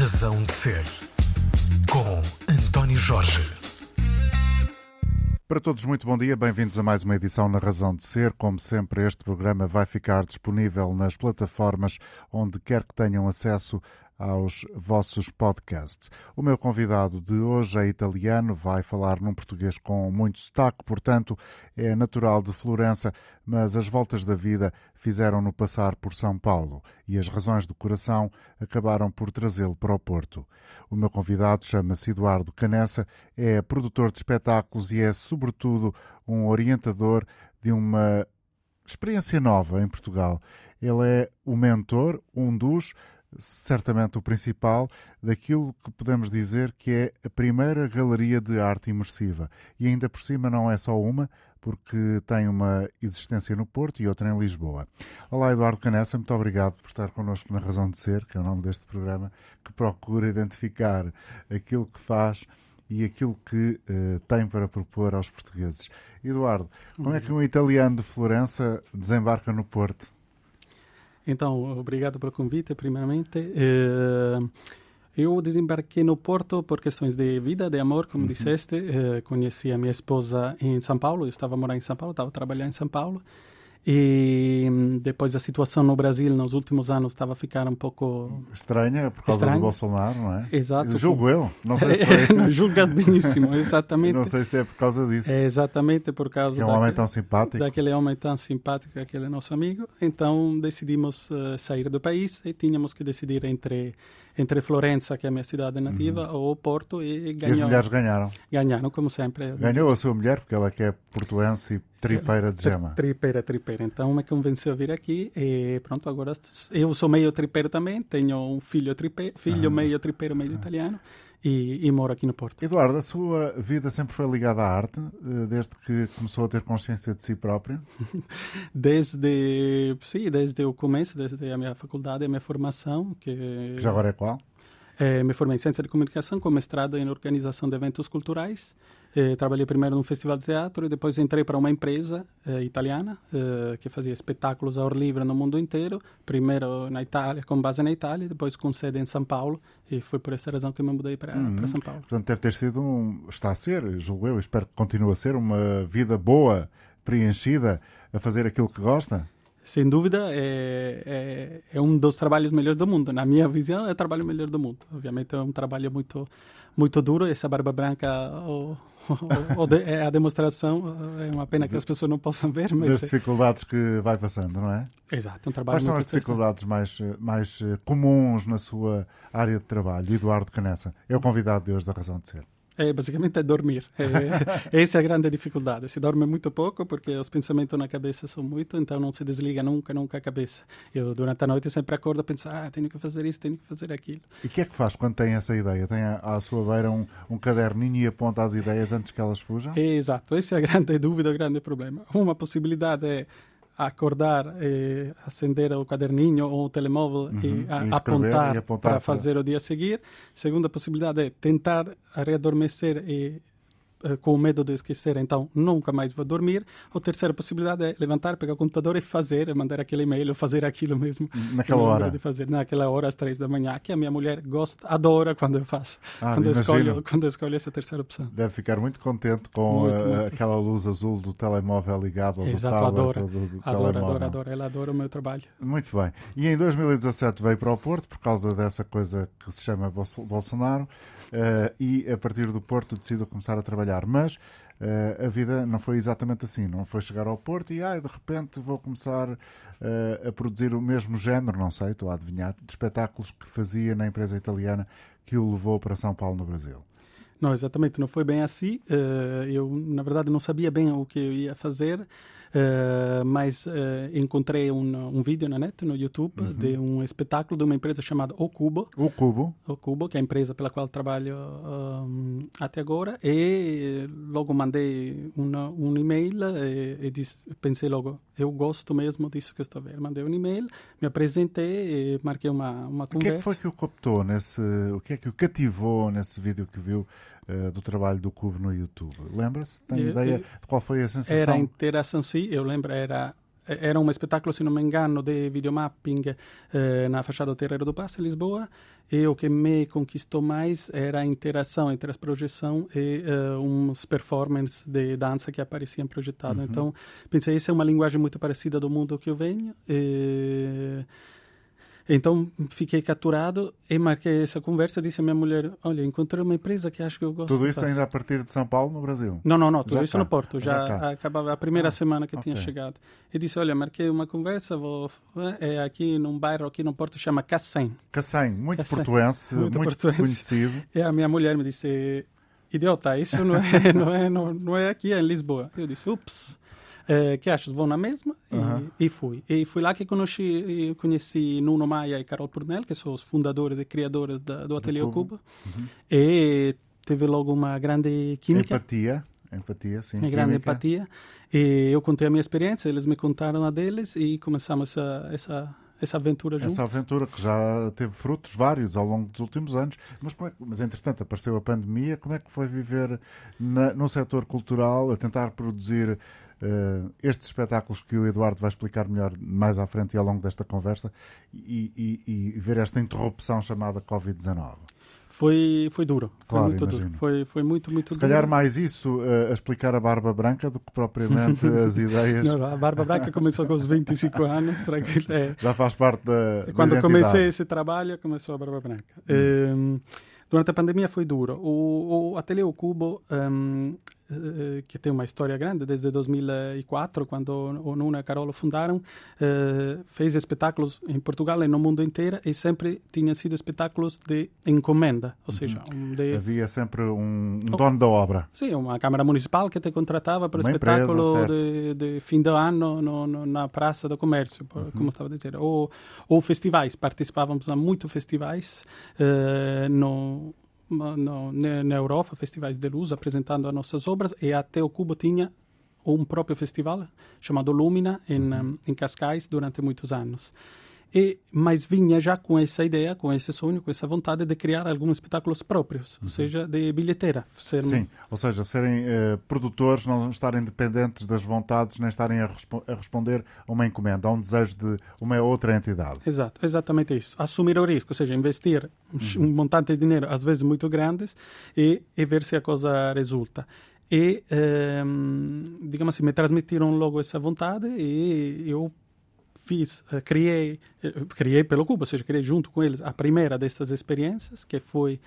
Razão de Ser, com António Jorge. Para todos, muito bom dia. Bem-vindos a mais uma edição na Razão de Ser. Como sempre, este programa vai ficar disponível nas plataformas onde quer que tenham acesso aos vossos podcasts. O meu convidado de hoje é italiano, vai falar num português com muito sotaque, portanto, é natural de Florença, mas as voltas da vida fizeram-no passar por São Paulo e as razões do coração acabaram por trazê-lo para o Porto. O meu convidado chama-se Eduardo Canessa, é produtor de espetáculos e é, sobretudo, um orientador de uma experiência nova em Portugal. Ele é o mentor, um dos certamente o principal, daquilo que podemos dizer que é a primeira galeria de arte imersiva. E ainda por cima não é só uma, porque tem uma existência no Porto e outra em Lisboa. Olá, Eduardo Canessa, muito obrigado por estar connosco na Razão de Ser, que é o nome deste programa, que procura identificar aquilo que faz e aquilo que uh, tem para propor aos portugueses. Eduardo, como é que um italiano de Florença desembarca no Porto? Então, obrigado pelo convite, primeiramente. Eh, eu desembarquei no Porto por questões de vida, de amor, como uhum. disseste. Eh, conheci a minha esposa em São Paulo, eu estava morando em São Paulo, estava trabalhando em São Paulo. E hum, depois a situação no Brasil nos últimos anos estava a ficar um pouco estranha por causa Estranho. do Bolsonaro, não é? Exato. Julgo eu, não sei se foi. Exatamente. não sei se é por causa disso. É exatamente por causa que é um homem tão simpático. Daquele homem tão simpático, aquele nosso amigo. Então decidimos uh, sair do país e tínhamos que decidir entre entre Florença, que é a minha cidade nativa, uhum. ou Porto e ganhou. E as mulheres ganharam? Ganharam, como sempre. Ganhou a sua mulher, porque ela que é portuense e tripeira de gema. Tripeira, tripeira. Então me convenceu a vir aqui e pronto, agora eu sou meio tripeiro também, tenho um filho tripeiro, filho uhum. meio tripeiro, meio uhum. italiano e, e moro aqui no Porto. Eduardo, a sua vida sempre foi ligada à arte, eh, desde que começou a ter consciência de si próprio? desde, sim, desde o começo, desde a minha faculdade, a minha formação. Que, que já agora é qual? É, me formei em Ciência de Comunicação com mestrado em Organização de Eventos Culturais eh, trabalhei primeiro num festival de teatro e depois entrei para uma empresa eh, italiana eh, que fazia espetáculos ao ar livre no mundo inteiro. Primeiro na Itália, com base na Itália, depois com sede em São Paulo. E foi por essa razão que me mudei para, uhum. para São Paulo. Portanto, deve ter sido um. Está a ser, julgo eu, espero que continue a ser, uma vida boa, preenchida, a fazer aquilo que gosta. Sem dúvida, é, é, é um dos trabalhos melhores do mundo. Na minha visão, é o trabalho melhor do mundo. Obviamente, é um trabalho muito muito duro. Essa barba branca o, o, o de, é a demonstração. É uma pena que as pessoas não possam ver. Mas das dificuldades que vai passando, não é? Exato. Um trabalho Quais são as dificuldades mais, mais comuns na sua área de trabalho? Eduardo Canessa é o convidado de hoje da Razão de Ser. É, basicamente é dormir. É, essa é a grande dificuldade. Se dorme muito pouco, porque os pensamentos na cabeça são muito, então não se desliga nunca, nunca a cabeça. Eu, durante a noite, sempre acordo a pensar: ah, tenho que fazer isso, tenho que fazer aquilo. E o que é que faz quando tem essa ideia? Tem à, sua beira um, um caderninho e aponta as ideias antes que elas fujam? É, exato. Essa é a grande dúvida, o grande problema. Uma possibilidade é acordar, acender o caderninho ou o telemóvel uhum, e, a, e apontar, apontar para fazer o dia a seguir. Segunda possibilidade é tentar readormecer e eh, com medo de esquecer, então nunca mais vou dormir. A terceira possibilidade é levantar, pegar o computador e fazer, mandar aquele e-mail ou fazer aquilo mesmo. Naquela hora? De fazer, naquela hora, às três da manhã, que a minha mulher gosta, adora quando eu faço, ah, quando, eu escolho, quando eu escolho essa terceira opção. Deve ficar muito contente com muito, a, muito. aquela luz azul do telemóvel ligado ao Exato, do tablet, adora, do, do adora, telemóvel. adora, adora, ela adora o meu trabalho. Muito bem. E em 2017 veio para o Porto por causa dessa coisa que se chama Bolsonaro uh, e a partir do Porto decidiu começar a trabalhar. Mas uh, a vida não foi exatamente assim. Não foi chegar ao Porto e, ai, de repente vou começar uh, a produzir o mesmo género, não sei, estou a adivinhar, de espetáculos que fazia na empresa italiana que o levou para São Paulo, no Brasil. Não, exatamente, não foi bem assim. eu, na verdade, não sabia bem o que eu ia fazer. Uh, mas uh, encontrei um, um vídeo na net, no YouTube, uhum. de um espetáculo de uma empresa chamada O Cubo. O Cubo. O Cubo, que é a empresa pela qual trabalho um, até agora. E logo mandei uma, um e-mail e, e disse, pensei logo, eu gosto mesmo disso que estou vendo. Mandei um e-mail, me apresentei e marquei uma, uma conversa. O que é que foi que o captou nesse, o que é que o cativou nesse vídeo que viu uh, do trabalho do Cubo no YouTube? Lembra-se? Tem ideia de qual foi a sensação? Era a interação, sim, eu lembro, era era um espetáculo, se não me engano, de videomapping eh, na fachada do Terreiro do Passo, em Lisboa, e o que me conquistou mais era a interação entre as projeções e uh, uns performances de dança que apareciam projetados. Uhum. Então, pensei, essa é uma linguagem muito parecida do mundo que eu venho. E então fiquei capturado e marquei essa conversa. Disse à minha mulher: Olha, encontrei uma empresa que acho que eu gosto. Tudo isso ainda a partir de São Paulo, no Brasil? Não, não, não. Tudo já isso está. no Porto. Já, já acabava a primeira ah, semana que okay. tinha chegado. E disse: Olha, marquei uma conversa. Vou, é aqui num bairro aqui no Porto chama Cacém. Cacém, muito Cacém. portuense, muito, muito portuense. conhecido. E a minha mulher me disse: Idiota, isso não é, não é, não, não é aqui, é em Lisboa. Eu disse: Ups. Uh, que achas? Vou na mesma uhum. e, e, fui. E fui lá que conheci, conheci Nuno Maia e Carol Purnell, que são os fundadores e criadores da, do Ateliê Cuba. Uhum. E teve logo uma grande química. Empatia. Empatia, sim. Uma grande empatia. E eu contei a minha experiência, eles me contaram a deles e começamos essa, essa, essa aventura juntos. Essa aventura que já teve frutos vários ao longo dos últimos anos. Mas, como é, mas entretanto, apareceu a pandemia. Como é que foi viver na, no setor cultural, a tentar produzir uh, estes espetáculos que o Eduardo vai explicar melhor mais à frente e ao longo desta conversa e, e, e ver esta interrupção chamada Covid-19? Foi, foi duro, claro, foi muito imagino. duro. Foi, foi muito, muito Se duro. calhar mais isso uh, a explicar a Barba Branca do que propriamente as ideias. Não, não, a Barba Branca começou com os 25 anos, tranquilo. É. Já faz parte da. Quando da comecei esse trabalho, começou a Barba Branca. Hum. durante a pandemia foi duro. O, o Ateliê O Cubo um, eh, que tem uma história grande, desde 2004, quando o Nuno e a Carola fundaram, eh, fez espetáculos em Portugal e no mundo inteiro e sempre tinham sido espetáculos de encomenda, ou seja... Uhum. De... Havia sempre um, um dono da obra. Sim, uma Câmara Municipal que te contratava para uma espetáculo empresa, de, de, fim de ano no, no, na Praça do Comércio, uhum. como estava a dizer. Ou, ou festivais, participávamos a muitos festivais uh, no no, na Europa, festivais de luz, apresentando as nossas obras, e até o Cubo tinha um próprio festival chamado Lumina, em, uhum. em Cascais, durante muitos anos. E, mas vinha já com essa ideia, com esse sonho, com essa vontade de criar alguns espetáculos próprios, uhum. ou seja, de bilheteira. Ser... Sim, ou seja, serem uh, produtores, não estarem dependentes das vontades, nem estarem a, respo a, responder a uma encomenda, a um desejo de uma outra entidade. Exato, exatamente isso. Assumir o risco, ou seja, investir uhum. um montante de dinheiro, às vezes muito grandes, e, e ver se a coisa resulta e, um, ehm, digamos assim, me transmitiram logo essa vontade e eu fiz, uh, criei, uh, criei pelo Cuba, ou seja, criei junto com eles a primeira destas experiências, que foi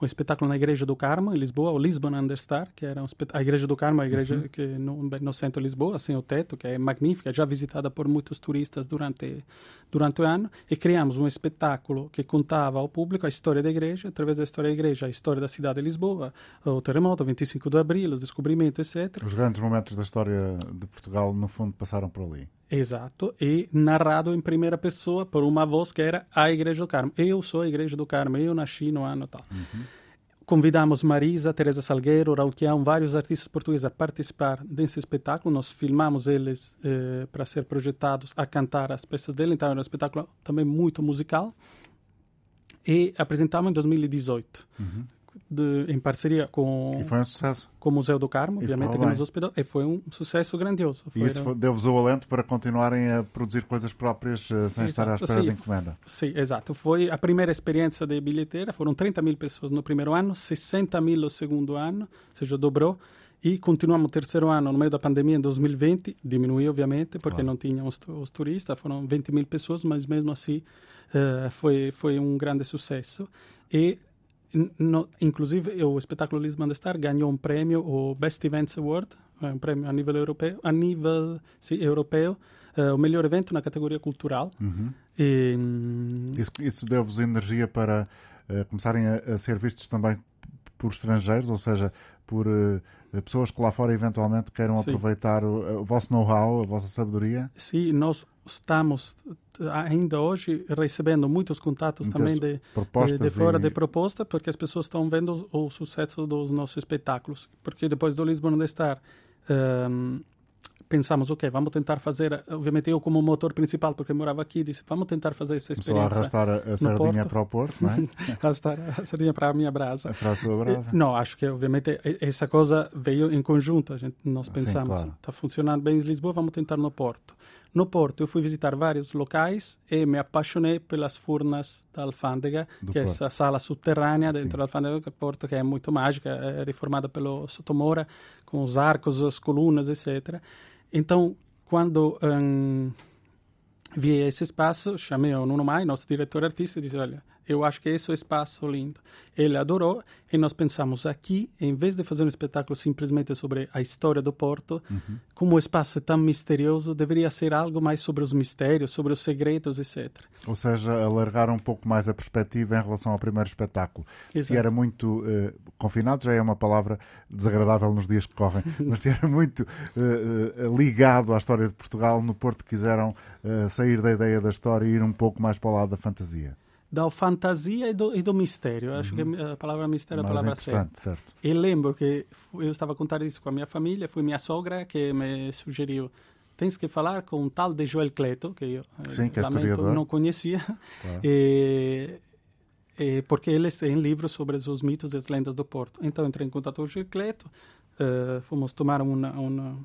um espetáculo na Igreja do Carmo, em Lisboa, o Lisbon Understar, que era um a Igreja do Carmo, a igreja uhum. que no, no, centro de Lisboa, assim, o teto, que é magnífica, já visitada por muitos turistas durante, durante o ano, e criamos um espetáculo que contava ao público a história da igreja, através da história da igreja, a história da cidade de Lisboa, o terremoto, o 25 de abril, o descobrimento, etc. Os grandes momentos da história de Portugal, no fundo, passaram por ali. Exato, e narrado em primeira pessoa por uma voz que era a Igreja do Carmo. Eu sou a Igreja do Carmo, eu nasci no ano tal. Uhum. Convidamos Marisa, Teresa Salgueiro, Raul Quião, vários artistas portugueses a participar desse espetáculo. Nós filmamos eles eh, para ser projetados a cantar as peças dele. Então era um espetáculo também muito musical. E apresentamos em 2018. Uhum de, em parceria com, e foi um sucesso. com o Museu do Carmo, e obviamente, que nos hospedou, e foi um sucesso grandioso. Foi, e isso deu-vos o alento para continuarem a produzir coisas próprias uh, sem exato. estar à espera sim, de encomenda. Sim, exato. Foi a primeira experiência de bilheteira, foram 30 mil pessoas no primeiro ano, 60 mil no segundo ano, ou seja, dobrou. E continuamos o terceiro ano, no meio da pandemia, em 2020, diminuiu, obviamente, porque claro. não tinham os, os, turistas, foram 20 mil pessoas, mas mesmo assim uh, foi, foi um grande sucesso. E no, inclusive, o espetáculo Lisbon Star ganhou um prêmio, o Best Events Award, um prêmio a nível europeu, a nível sim, europeu, uh, o melhor evento na categoria cultural. Uhum. E, isso, isso deu-vos energia para uh, começarem a, a, ser vistos também por estrangeiros, ou seja, por uh, pessoas que lá fora eventualmente queiram sim. aproveitar o, o vosso know-how, a vossa sabedoria? Sim, nós estamos ainda hoje recebendo muitos contatos Muitas também de, de, fora e... de proposta, porque as pessoas estão vendo o, o, sucesso dos nossos espetáculos. Porque depois do Lisbon de estar, um, pensamos, ok, vamos tentar fazer, obviamente eu como motor principal, porque morava aqui, disse, vamos tentar fazer essa experiência. Começou a arrastar a, sardinha para o Porto, não é? arrastar a sardinha para a minha brasa. Para a sua brasa. Não, acho que obviamente essa coisa veio em conjunto, a gente, nós pensamos, está claro. funcionando bem em Lisboa, vamos tentar no Porto. No Porto eu fui visitar vários locais e me apaixonei pelas furnas da Alfândega, Do que Porto. é essa sala subterrânea dentro Sim. da Alfândega do Porto, que é muito mágica, é reformada pelo Sotomora, com os arcos, as colunas, etc. Então, quando um, vi esse espaço, chamei o Nuno Mai, nosso diretor artista, e disse, olha, eu acho que esse é o espaço lindo. Ele adorou e nós pensamos aqui, em vez de fazer um espetáculo simplesmente sobre a história do Porto, uhum. como o espaço é tão misterioso, deveria ser algo mais sobre os mistérios, sobre os segredos, etc. Ou seja, alargar um pouco mais a perspectiva em relação ao primeiro espetáculo. Exato. Se era muito uh, confinado, já é uma palavra desagradável nos dias que correm, mas se era muito uh, uh, ligado à história de Portugal, no Porto quiseram sair da ideia da história e ir um pouco mais para o lado da fantasia da fantasia e do, e do mistério. Acho uhum. que a palavra mistério é a palavra certa. Certo. E lembro que eu estava a contar isso com a minha família, foi minha sogra que me sugeriu tens que falar com um tal de Joel Cleto, que eu eh, Sim, que é lamento, não conhecia, claro. e, e, porque ele tem livros sobre os mitos e as lendas do Porto. Então entrei em contato com o Joel Cleto, uh, fomos tomar uma, uma,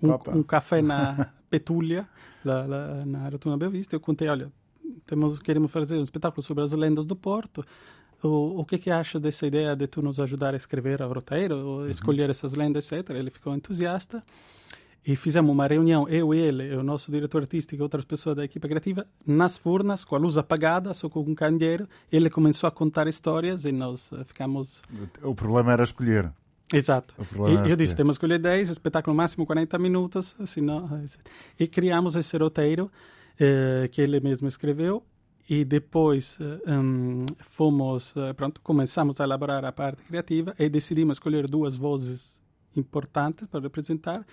um, um, café na Petúlia, lá, lá na Rotunda Bela Vista, eu contei, olha, temos, queremos fazer um espetáculo sobre as lendas do Porto. O, o que que acha dessa ideia de tu nos ajudar a escrever o roteiro, uhum. escolher essas lendas, etc. Ele ficou entusiasta e fizemos uma reunião, eu e ele, o nosso diretor artístico e outras pessoas da equipe criativa, nas furnas, com a luz apagada, só com um candeeiro. Ele começou a contar histórias e nós eh, ficamos... O problema era escolher. Exato. E, eu disse, temos que escolher 10, espetáculo máximo 40 minutos, senão... E criamos esse roteiro eh, que ele mesmo escreveu. E depois um, fomos eh, pronto começamos a elaborar a parte criativa e decidimos escolher duas vozes importantes para representar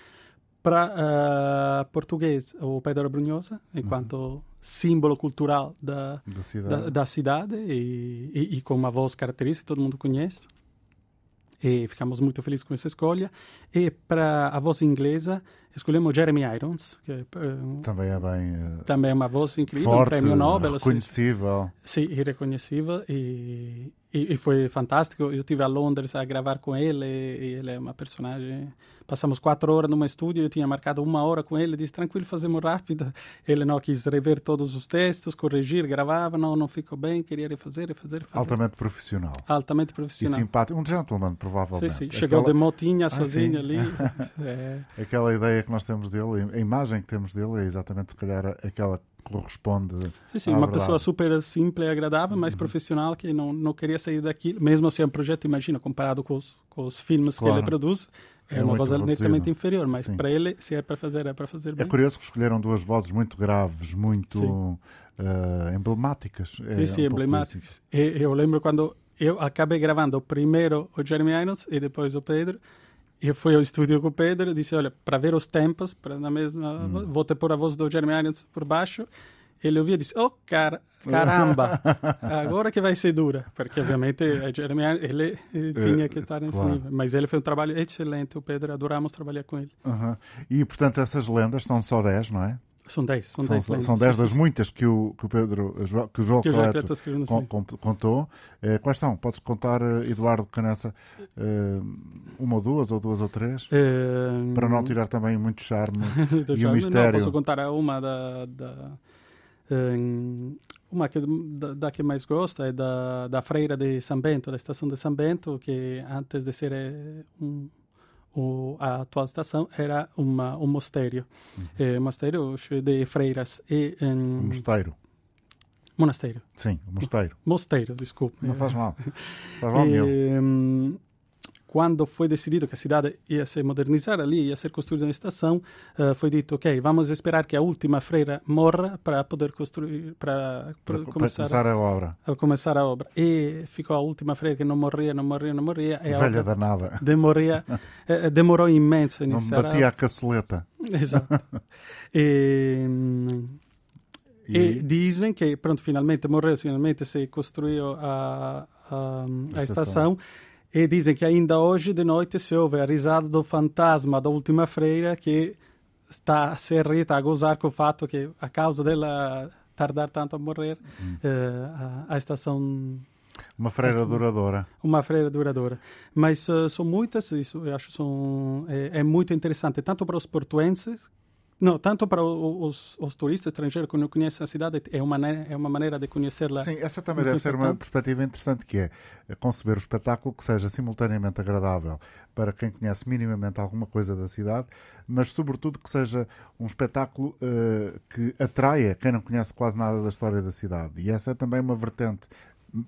para uh, português o Pedro Brunhosa enquanto uhum. símbolo cultural da, da cidade, da, da cidade e, e, e, com uma voz característica todo mundo conhece e ficamos muito felizes com essa escolha. E para a voz inglesa, escolhemos Jeremy Irons, que uh, também é bem. Uh, também é uma voz incrível, forte, um prêmio Nobel. Reconhecível. Sim, irreconhecível. E, e, e, foi fantástico. Eu estive a Londres a gravar com ele, e ele é uma personagem Passamos quatro horas numa estúdio, eu tinha marcado uma hora com ele, disse, tranquilo, fazemos rápido. Ele não quis rever todos os textos, corrigir, gravava, não, não ficou bem, queria refazer, refazer, refazer. Altamente profissional. Altamente profissional. E simpático, um gentleman, provavelmente. Sim, sim. Chegou Aquela... de motinha, ah, sozinho sim. ali. é. Aquela ideia que nós temos dele, a imagem que temos dele é exatamente, se calhar, aquela corresponde. Sim, sim, uma verdade. pessoa super simples e agradável, mas uhum. profissional que não, não queria sair daquilo, mesmo se é um projeto, imagina, comparado com os, com os filmes claro. que ele produz, é, é uma voz netamente inferior, mas Sim. para ele, se é para fazer, é para fazer é bem. É curioso que escolheram duas vozes muito graves, muito uh, emblemáticas. Sim, é sim, um emblemáticas. eu lembro quando eu acabei gravando primeiro o Jeremy Irons e depois o Pedro. Eu fui ao estúdio com o Pedro e disse: Olha, para ver os tempos, para na mesma, hum. vou ter pôr a voz do Jeremy Irons por baixo ele ouvia e disse, oh, cara, caramba, agora que vai ser dura. Porque, obviamente, Jeremy, ele tinha que estar nesse claro. nível. Mas ele foi um trabalho excelente, o Pedro, adoramos trabalhar com ele. Uhum. E, portanto, essas lendas são só 10, não é? São 10, são 10 são, são 10 das muitas que o, que o Pedro, que o João que Cleto con, con, contou. Eh, quais são? Podes contar, eh, Eduardo Canessa, eh, uma ou duas, ou duas ou três? Eh, para não tirar também muito charme e charme. o mistério. Não, posso contar uma da, da uma que, da, que mais gosto é da, da Freira de São Bento, da estação de São Bento, que antes de ser eh, um, o, a atual estação era uma, um mosteiro, uhum. é, um mosteiro de freiras. E, um, mosteiro? Monasteiro. Sim, mosteiro. Mosteiro, desculpe. Não faz mal. Faz mal e, quando foi decidido que a cidade ia se modernizar ali, ia ser construída uma estação, uh, foi dito, ok, vamos esperar que a última freira morra para poder construir, para, para, começar, começar a, a, obra. A começar a obra. E ficou a última freira que não morria, não morria, não morria. E Velha danada. Demoria, eh, demorou imenso a iniciar. Não batia a, a caçoleta. Exato. e, e... e, dizem que, pronto, finalmente morreu, finalmente se construiu a, a, a, a estação. estação e dizem que ainda hoje de noite se ouve a risada do fantasma da última freira que está a se irrita, a gozar com o fato que, a causa dela tardar tanto a morrer, hum. uh, a, a, estação uma freira duradoura. Uma freira duradoura. Mas uh, são muitas, isso eu acho são, é, é, muito interessante, tanto para os portuenses não, tanto para os, os, turistas estrangeiros que não conhecem a cidade, é uma, é uma maneira de conhecê-la. Sim, essa também deve ser uma perspectiva interessante, que é conceber o espetáculo que seja simultaneamente agradável para quem conhece minimamente alguma coisa da cidade, mas sobretudo que seja um espetáculo uh, que atraia quem não conhece quase nada da história da cidade. E essa é também uma vertente,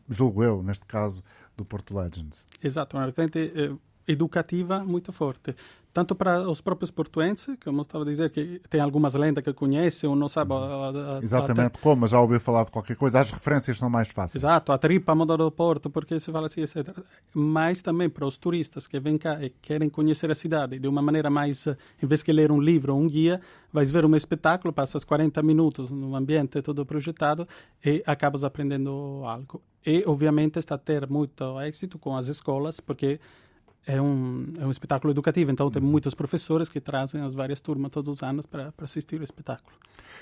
julgo eu, neste caso, do Porto Legends. Exato, uma vertente eh, educativa muito forte tanto para os próprios portuenses, como estava a dizer, que tem algumas lendas que conhecem ou não sabe. A, a, Exatamente, a, como já ouviu falar de qualquer coisa, as referências são mais fáceis. Exato, a tripa muda do porto, porque se fala assim, etc. Mas também para os turistas que vêm cá e querem conhecer a cidade de uma maneira mais, em vez de ler um livro ou um guia, vais ver um espetáculo, passas 40 minutos num ambiente todo projetado e acabas aprendendo algo. E, obviamente, está a ter muito êxito com as escolas, porque é um, é um espetáculo educativo, então tem uhum. muitos professores que trazem as várias turmas todos os anos para, para assistir o espetáculo.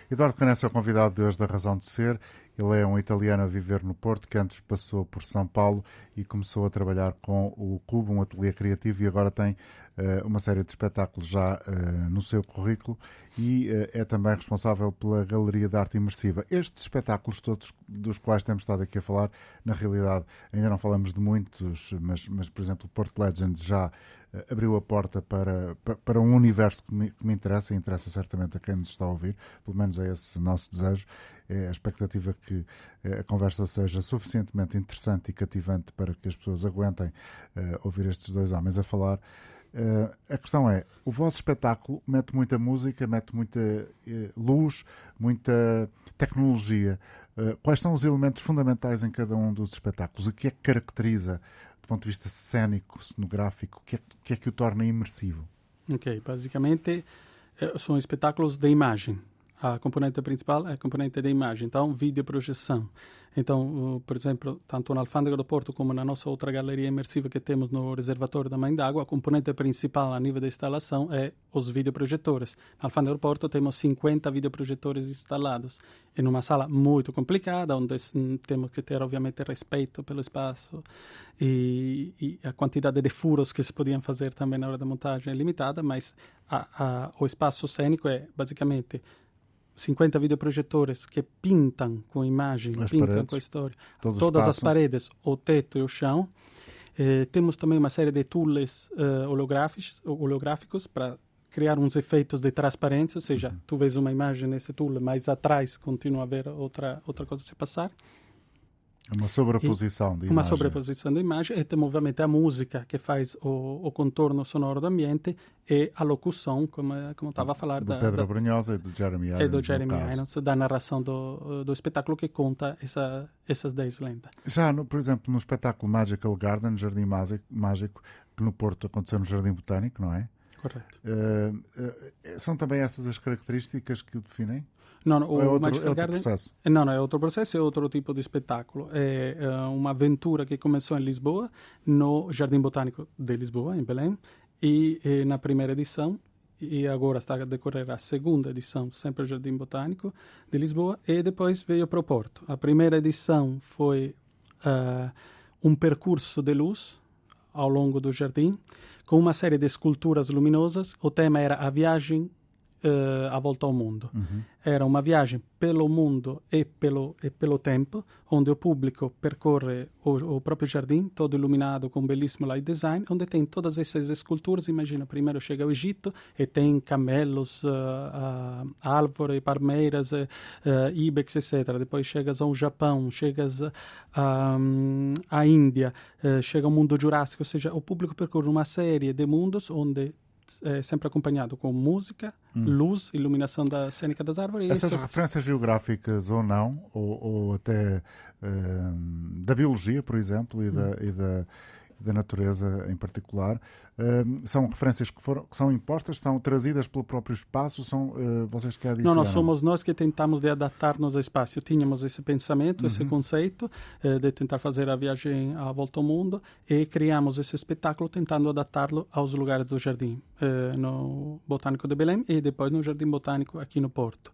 Eduardo Canessa é o convidado de hoje da Razão de Ser. Ele é um italiano a viver no Porto, que antes passou por São Paulo e começou a trabalhar com o Cubo, um ateliê criativo, e agora tem uh, uma série de espetáculos já uh, no seu currículo e uh, é também responsável pela Galeria de Arte Imersiva. Estes espetáculos todos dos quais temos estado aqui a falar, na realidade ainda não falamos de muitos, mas, mas por exemplo, Porto Legends já abriu a porta para, para um universo que me, que me interessa e interessa certamente a quem nos está a ouvir, pelo menos é esse nosso desejo é a expectativa que eh, a conversa seja suficientemente interessante e cativante para que as pessoas aguentem uh, ouvir estes dois homens a falar. Uh, a questão é: o vosso espetáculo mete muita música, mete muita uh, luz, muita tecnologia. quais são os elementos fundamentais em cada um dos espetáculos? O que é que caracteriza, do ponto de vista cênico, cenográfico, o que é, que, é que o torna imersivo? Ok, basicamente são espetáculos de imagem a componente principal é a componente da imagem, então videoprojeção. Então, uh, por exemplo, tanto na Alfândega do Porto como na nossa outra galeria imersiva que temos no reservatório da Mãe d'Água, a componente principal a nível de instalação é os videoprojetores. Na Alfândega do Porto temos 50 videoprojetores instalados em uma sala muito complicada, onde temos que ter, obviamente, respeito pelo espaço e, e a quantidade de furos que se podiam fazer também na hora da montagem é limitada, mas a, a, o espaço cênico é basicamente 50 videoprojetores que pintam com imagem, as pintam paredes, com a história, todas as paredes, o teto e o chão. Eh, temos também uma série de tools uh, holográficos, holográficos para criar uns efeitos de transparência, ou seja, uhum. tu vês uma imagem nesse tool, mas atrás continua a ver outra outra coisa se passar. Uma sobreposição de imagem. Uma sobreposição de imagem e tem obviamente a música que faz o, o contorno sonoro do ambiente e a locução, como, como estava a falar. Do da, Pedro da, Brunhosa e do Jeremy Irons. E do Jeremy Irons, da narração do, do espetáculo que conta essa, essas 10 lendas. Já, no, por exemplo, no espetáculo Magical Garden, Jardim Mágico, que no Porto aconteceu no Jardim Botânico, não é? Correto. Uh, uh, são também essas as características que o definem? Não, o é outro, é outro Garden, processo? Não, não, é outro processo, é outro tipo de espetáculo. É, é uma aventura que começou em Lisboa, no Jardim Botânico de Lisboa, em Belém, e, e na primeira edição, e agora está a decorrer a segunda edição, sempre Jardim Botânico de Lisboa, e depois veio para o Porto. A primeira edição foi uh, um percurso de luz ao longo do jardim, com uma série de esculturas luminosas. O tema era a viagem uh, a volta ao mundo. Uhum. Era uma viagem pelo mundo e pelo, e pelo tempo, onde o público percorre o, o, próprio jardim, todo iluminado com um belíssimo light design, onde tem todas essas esculturas. Imagina, primeiro chega ao Egito e tem camelos, uh, uh, árvore, palmeiras, uh, ibex, etc. Depois chegas ao Japão, chegas à Índia, chega ao mundo jurássico, ou seja, o público percorre uma série de mundos onde é sempre acompanhado com música, hum. luz, iluminação da cênica das árvores. Essas essas... referências geográficas ou não, ou, ou até uh, da biologia, por exemplo, e, hum. da, e, da, da natureza em particular. Uh, são referências que, foram, que são impostas, são trazidas pelo próprio espaço, são uh, vocês que adicionam? Não, não, somos nós que tentamos de adaptar-nos ao espaço. Tínhamos esse pensamento, uhum. esse conceito uh, de tentar fazer a viagem à volta ao mundo e criamos esse espetáculo tentando adaptá-lo aos lugares do jardim, no Botânico de Belém e depois no Jardim Botânico aqui no Porto.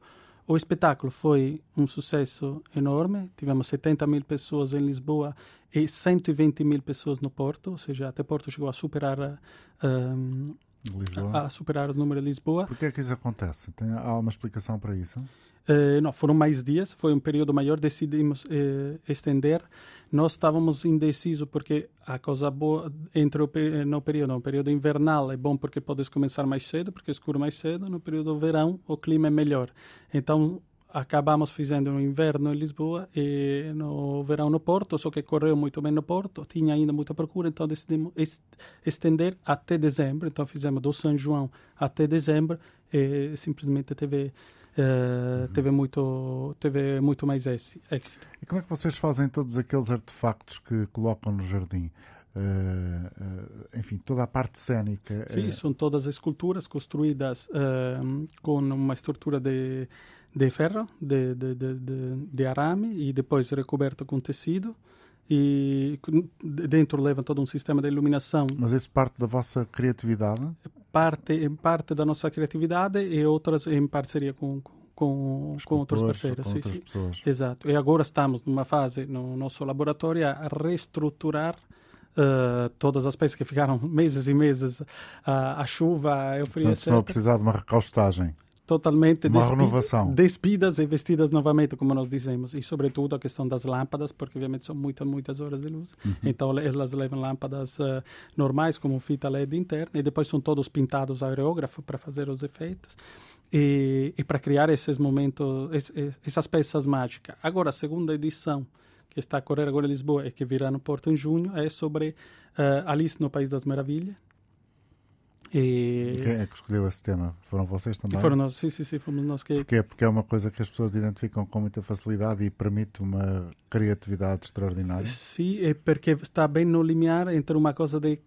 O espetáculo foi um sucesso enorme. Tivemos 70 mil pessoas em Lisboa e 120 mil pessoas no Porto, ou seja, até Porto chegou a superar um, a, a, superar o número de Lisboa. Por que é que isso acontece? Tem, há uma explicação para isso? Uh, não, foram mais dias, foi um período maior, decidimos uh, estender. Nós estávamos indecisos porque a coisa boa entre o no período, no período invernal é bom porque podes começar mais cedo, porque escuro mais cedo. No período do verão o clima é melhor. Então acabamos fazendo no inverno em Lisboa e no verão no Porto, só que correu muito bem no Porto, tinha ainda muita procura, então decidimos estender até dezembro. Então fizemos do São João até dezembro e simplesmente teve Uh, teve muito teve muito mais êxito. E como é que vocês fazem todos aqueles artefactos que colocam no jardim? Uh, uh, enfim, toda a parte cênica. Sim, são todas esculturas construídas com uma estrutura de, de ferro, de, de, de, de, arame e depois recoberto com tecido e dentro leva todo um sistema de iluminação. Mas isso parte da vossa criatividade? Parte, em parte da nossa criatividade e outras em parceria com, com, com outros parceiros. Com sim, outras sim. pessoas. Exato. E agora estamos numa fase no nosso laboratório a reestruturar Uh, todas as peças que ficaram meses e meses uh, a chuva, a euforia, Portanto, precisar de uma recaustagem totalmente uma renovação. despidas e vestidas novamente, como nós dizemos. E, sobretudo, a questão das lâmpadas, porque, obviamente, são muitas, muitas horas de luz. Uhum. Então, elas levam lâmpadas uh, normais, como fita LED interna, e depois são todos pintados a aerógrafo para fazer os efeitos. E, e para criar esses momentos, essas peças mágicas. Agora, a segunda edição, que está a correr agora em Lisboa e que virá no Porto em junho, é sobre uh, Alice no País das Maravilhas e... Quem é que escolheu esse tema? Foram vocês também? Foram nós, sim, sim, sim, fomos nós que... Porquê? Porque é uma coisa que as pessoas identificam com muita facilidade e permite uma criatividade extraordinária? Sim, é porque está bem no limiar entre uma coisa de...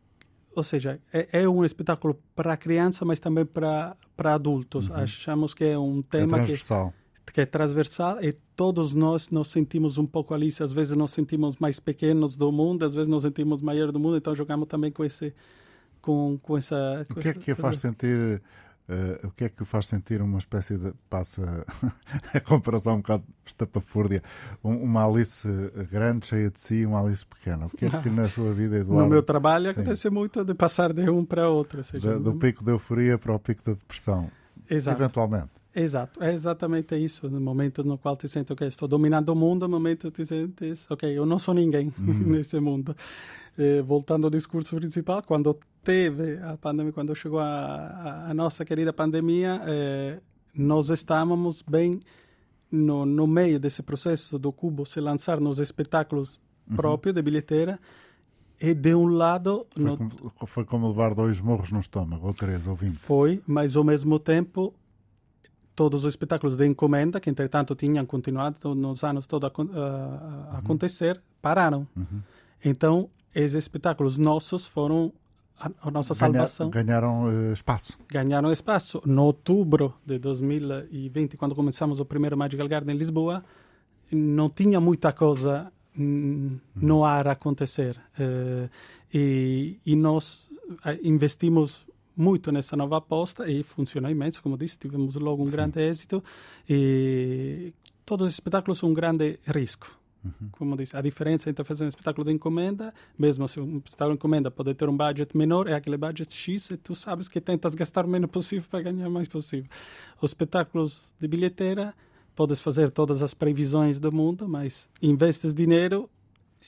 Ou seja, é, é um espetáculo para criança, mas também para, para adultos. Uhum. Achamos que é um tema é transversal. Que, que é transversal e todos nós nos sentimos um pouco ali. Às vezes nos sentimos mais pequenos do mundo, às vezes nos sentimos maior do mundo, então jogamos também com esse com, com essa. Com o que é que a faz sentir? Uh, o que é que o faz sentir uma espécie de. passa a comparação um bocado estapafúrdia. Um, uma Alice grande, cheia de si, uma Alice pequena. O que é que na sua vida, Eduardo? No meu trabalho Sim. acontece muito de passar de um para outro. Seja, do, do pico da euforia para o pico da depressão. Exato. Eventualmente. Exato, é exatamente isso. No momento no qual te sentes, ok, estou dominando o mundo, no momento te sentes, ok, eu não sou ninguém uhum. nesse mundo. Eh, voltando ao discurso principal, quando teve a pandemia, quando chegou a, a, a nossa querida pandemia, eh, nós estávamos bem no, no meio desse processo do Cubo se lançar nos espetáculos uhum. próprios de bilheteira e de um lado... Foi, no... como, foi como levar dois morros no estômago, ou três, ou vinte. Foi, mas ao mesmo tempo todos os espetáculos de encomenda, que entretanto tinham continuado nos anos todos a, a, a uhum. acontecer, pararam. Uhum. Então, esses espetáculos nossos foram a, a nossa Ganha, salvação. Ganharam uh, espaço. Ganharam espaço. No outubro de 2020, quando começamos o primeiro Magical Garden em Lisboa, não tinha muita coisa uhum. no ar acontecer. Uh, e, e nós eh, investimos muito nessa nova aposta e funcionou imenso, como disse, tivemos logo um Sim. grande êxito e todos os espetáculos são um grande risco. Uhum. Como disse, a diferença entre fazer um espetáculo de encomenda, mesmo se um espetáculo de encomenda pode ter um budget menor, é aquele budget X e tu sabes que tentas gastar o menos possível para ganhar mais possível. Os espetáculos de bilheteira, podes fazer todas as previsões do mundo, mas investes dinheiro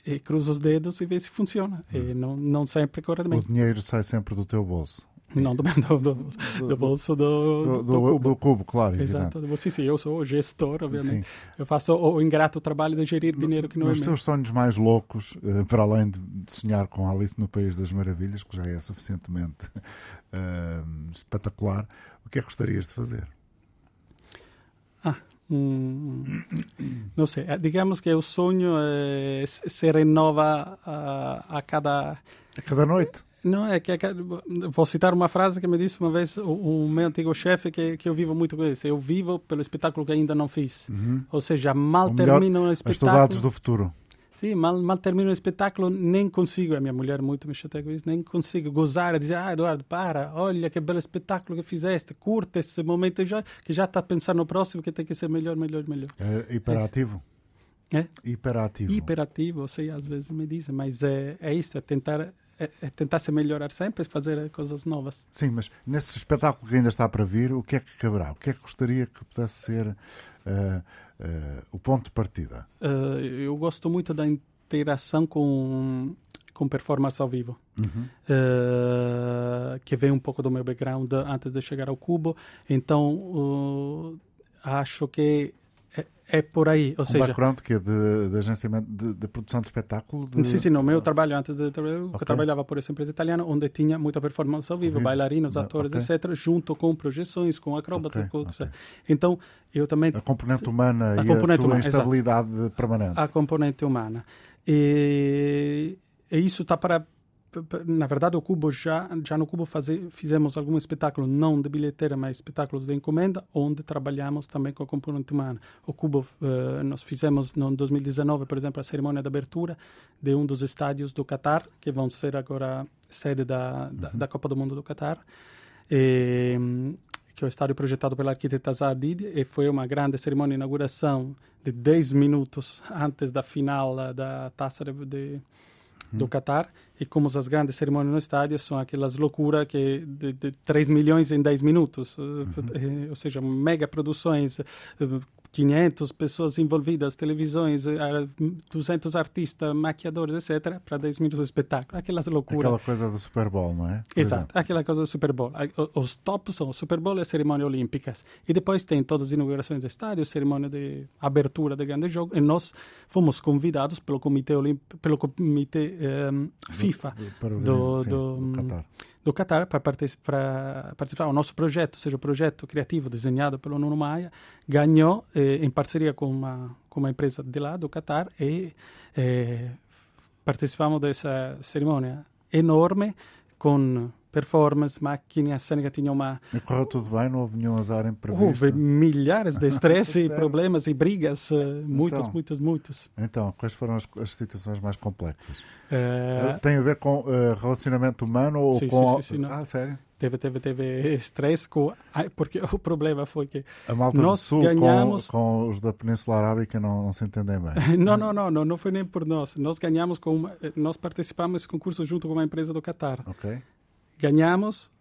e cruza os dedos e vê se funciona. Uhum. E não, não sempre corre bem. O dinheiro sai sempre do teu bolso. Não, do, do, do, do bolso do, do, cubo. cubo, claro. Exato. Sim, sim, eu sou gestor, obviamente. Sim. Eu faço o ingrato trabalho de gerir dinheiro que não Nos é Nos teus sonhos mais loucos, eh, para além de sonhar com Alice no País das Maravilhas, que já é suficientemente uh, espetacular, o que é que gostarias de fazer? Ah, um, não sei, digamos que o sonho é, se renova a, a cada a cada noite. Não, é que, é que, vou citar uma frase que me disse uma vez o, o meu antigo chefe, que, que eu vivo muito com isso. Eu vivo pelo espetáculo que ainda não fiz. Uhum. Ou seja, mal termino um espetáculo. Estudados do futuro. Sim, mal, mal termino o espetáculo, nem consigo. A minha mulher muito me chateia com isso. Nem consigo gozar, dizer: Ah, Eduardo, para, olha que belo espetáculo que fizeste, curta esse momento já, que já está pensando no próximo que tem que ser melhor, melhor, melhor. É hiperativo? É? Hiperativo. Hiperativo, sei, às vezes me dizem, mas é, é isso, é tentar é, é tentar se melhorar sempre, fazer coisas novas. Sim, mas nesse espetáculo que ainda está para vir, o que é que caberá? O que é que gostaria que pudesse ser uh, uh, o ponto de partida? Uh, eu gosto muito da interação com com performance ao vivo, uhum. que vem um pouco do meu background antes de chegar ao Cubo. Então, acho que é por aí, ou um seja... background que é de, de agenciamento, de, de, produção de espetáculo? De... Sim, sim, no meu trabalho, antes de eu okay. trabalhava por essa empresa italiana, onde tinha muita performance ao vivo, bailarinos, atores, okay. etc., junto com projeções, com acróbatas, com... Então, eu também... A componente humana a e componente a sua humana, instabilidade exato. permanente. A componente humana. E, e isso está para na verdade, o Cubo já, já no Cubo faze, fizemos algum espetáculo, não de bilheteira, mas espetáculos de encomenda, onde trabalhamos também com a componente humana. O Cubo, uh, nós fizemos no 2019, por exemplo, a cerimônia de abertura de um dos estádios do Catar, que vão ser agora sede da, da, uhum. da Copa do Mundo do Catar. E, que é o estádio projetado pela arquiteta Zardid, e foi uma grande cerimônia de inauguração de 10 minutos antes da final da taça de, de do Catar e como as grandes cerimônias no estádio são aquelas loucuras que de, de 3 milhões em 10 minutos, uhum. ou seja, mega produções 500 pessoas envolvidas, televisões, 200 artistas, maquiadores, etc., para 10 minutos de espetáculo. Aquelas loucuras. Aquela coisa do Super Bowl, não é? Por Exato, exemplo. aquela coisa do Super Bowl. Os tops são o Super Bowl e a cerimônia olímpicas. E depois tem todas as inaugurações do estádio, cerimônia de abertura de grande jogo. E nós fomos convidados pelo Comitê, Olimp... pelo comitê um, FIFA do, do, do, do Qatar do Qatar para participar, participar. O nosso projeto, ou seja, o projeto criativo desenhado pelo Nuno Maia, ganhou eh, em parceria com uma, com uma empresa de lá, do Qatar, e eh, participamos dessa cerimônia enorme com performance, máquina cênica tinha uma... E correu tudo bem? Não houve nenhum azar imprevisto? Houve milhares de estresse e problemas e brigas, muitos, então, muitos, muitos. Então, quais foram as, as situações mais complexas? Uh... Tem a ver com uh, relacionamento humano ou sim, com... Sim, sim, ah, sério? Teve, teve, teve estresse com... Porque o problema foi que a Malta nós do Sul ganhamos... Com, com, os da Península Arábica não, não se entendem bem. não, não, não, não, não foi nem por nós. Nós ganhamos com uma... Nós participamos desse concurso junto com uma empresa do Catar. Ok. Ganhamos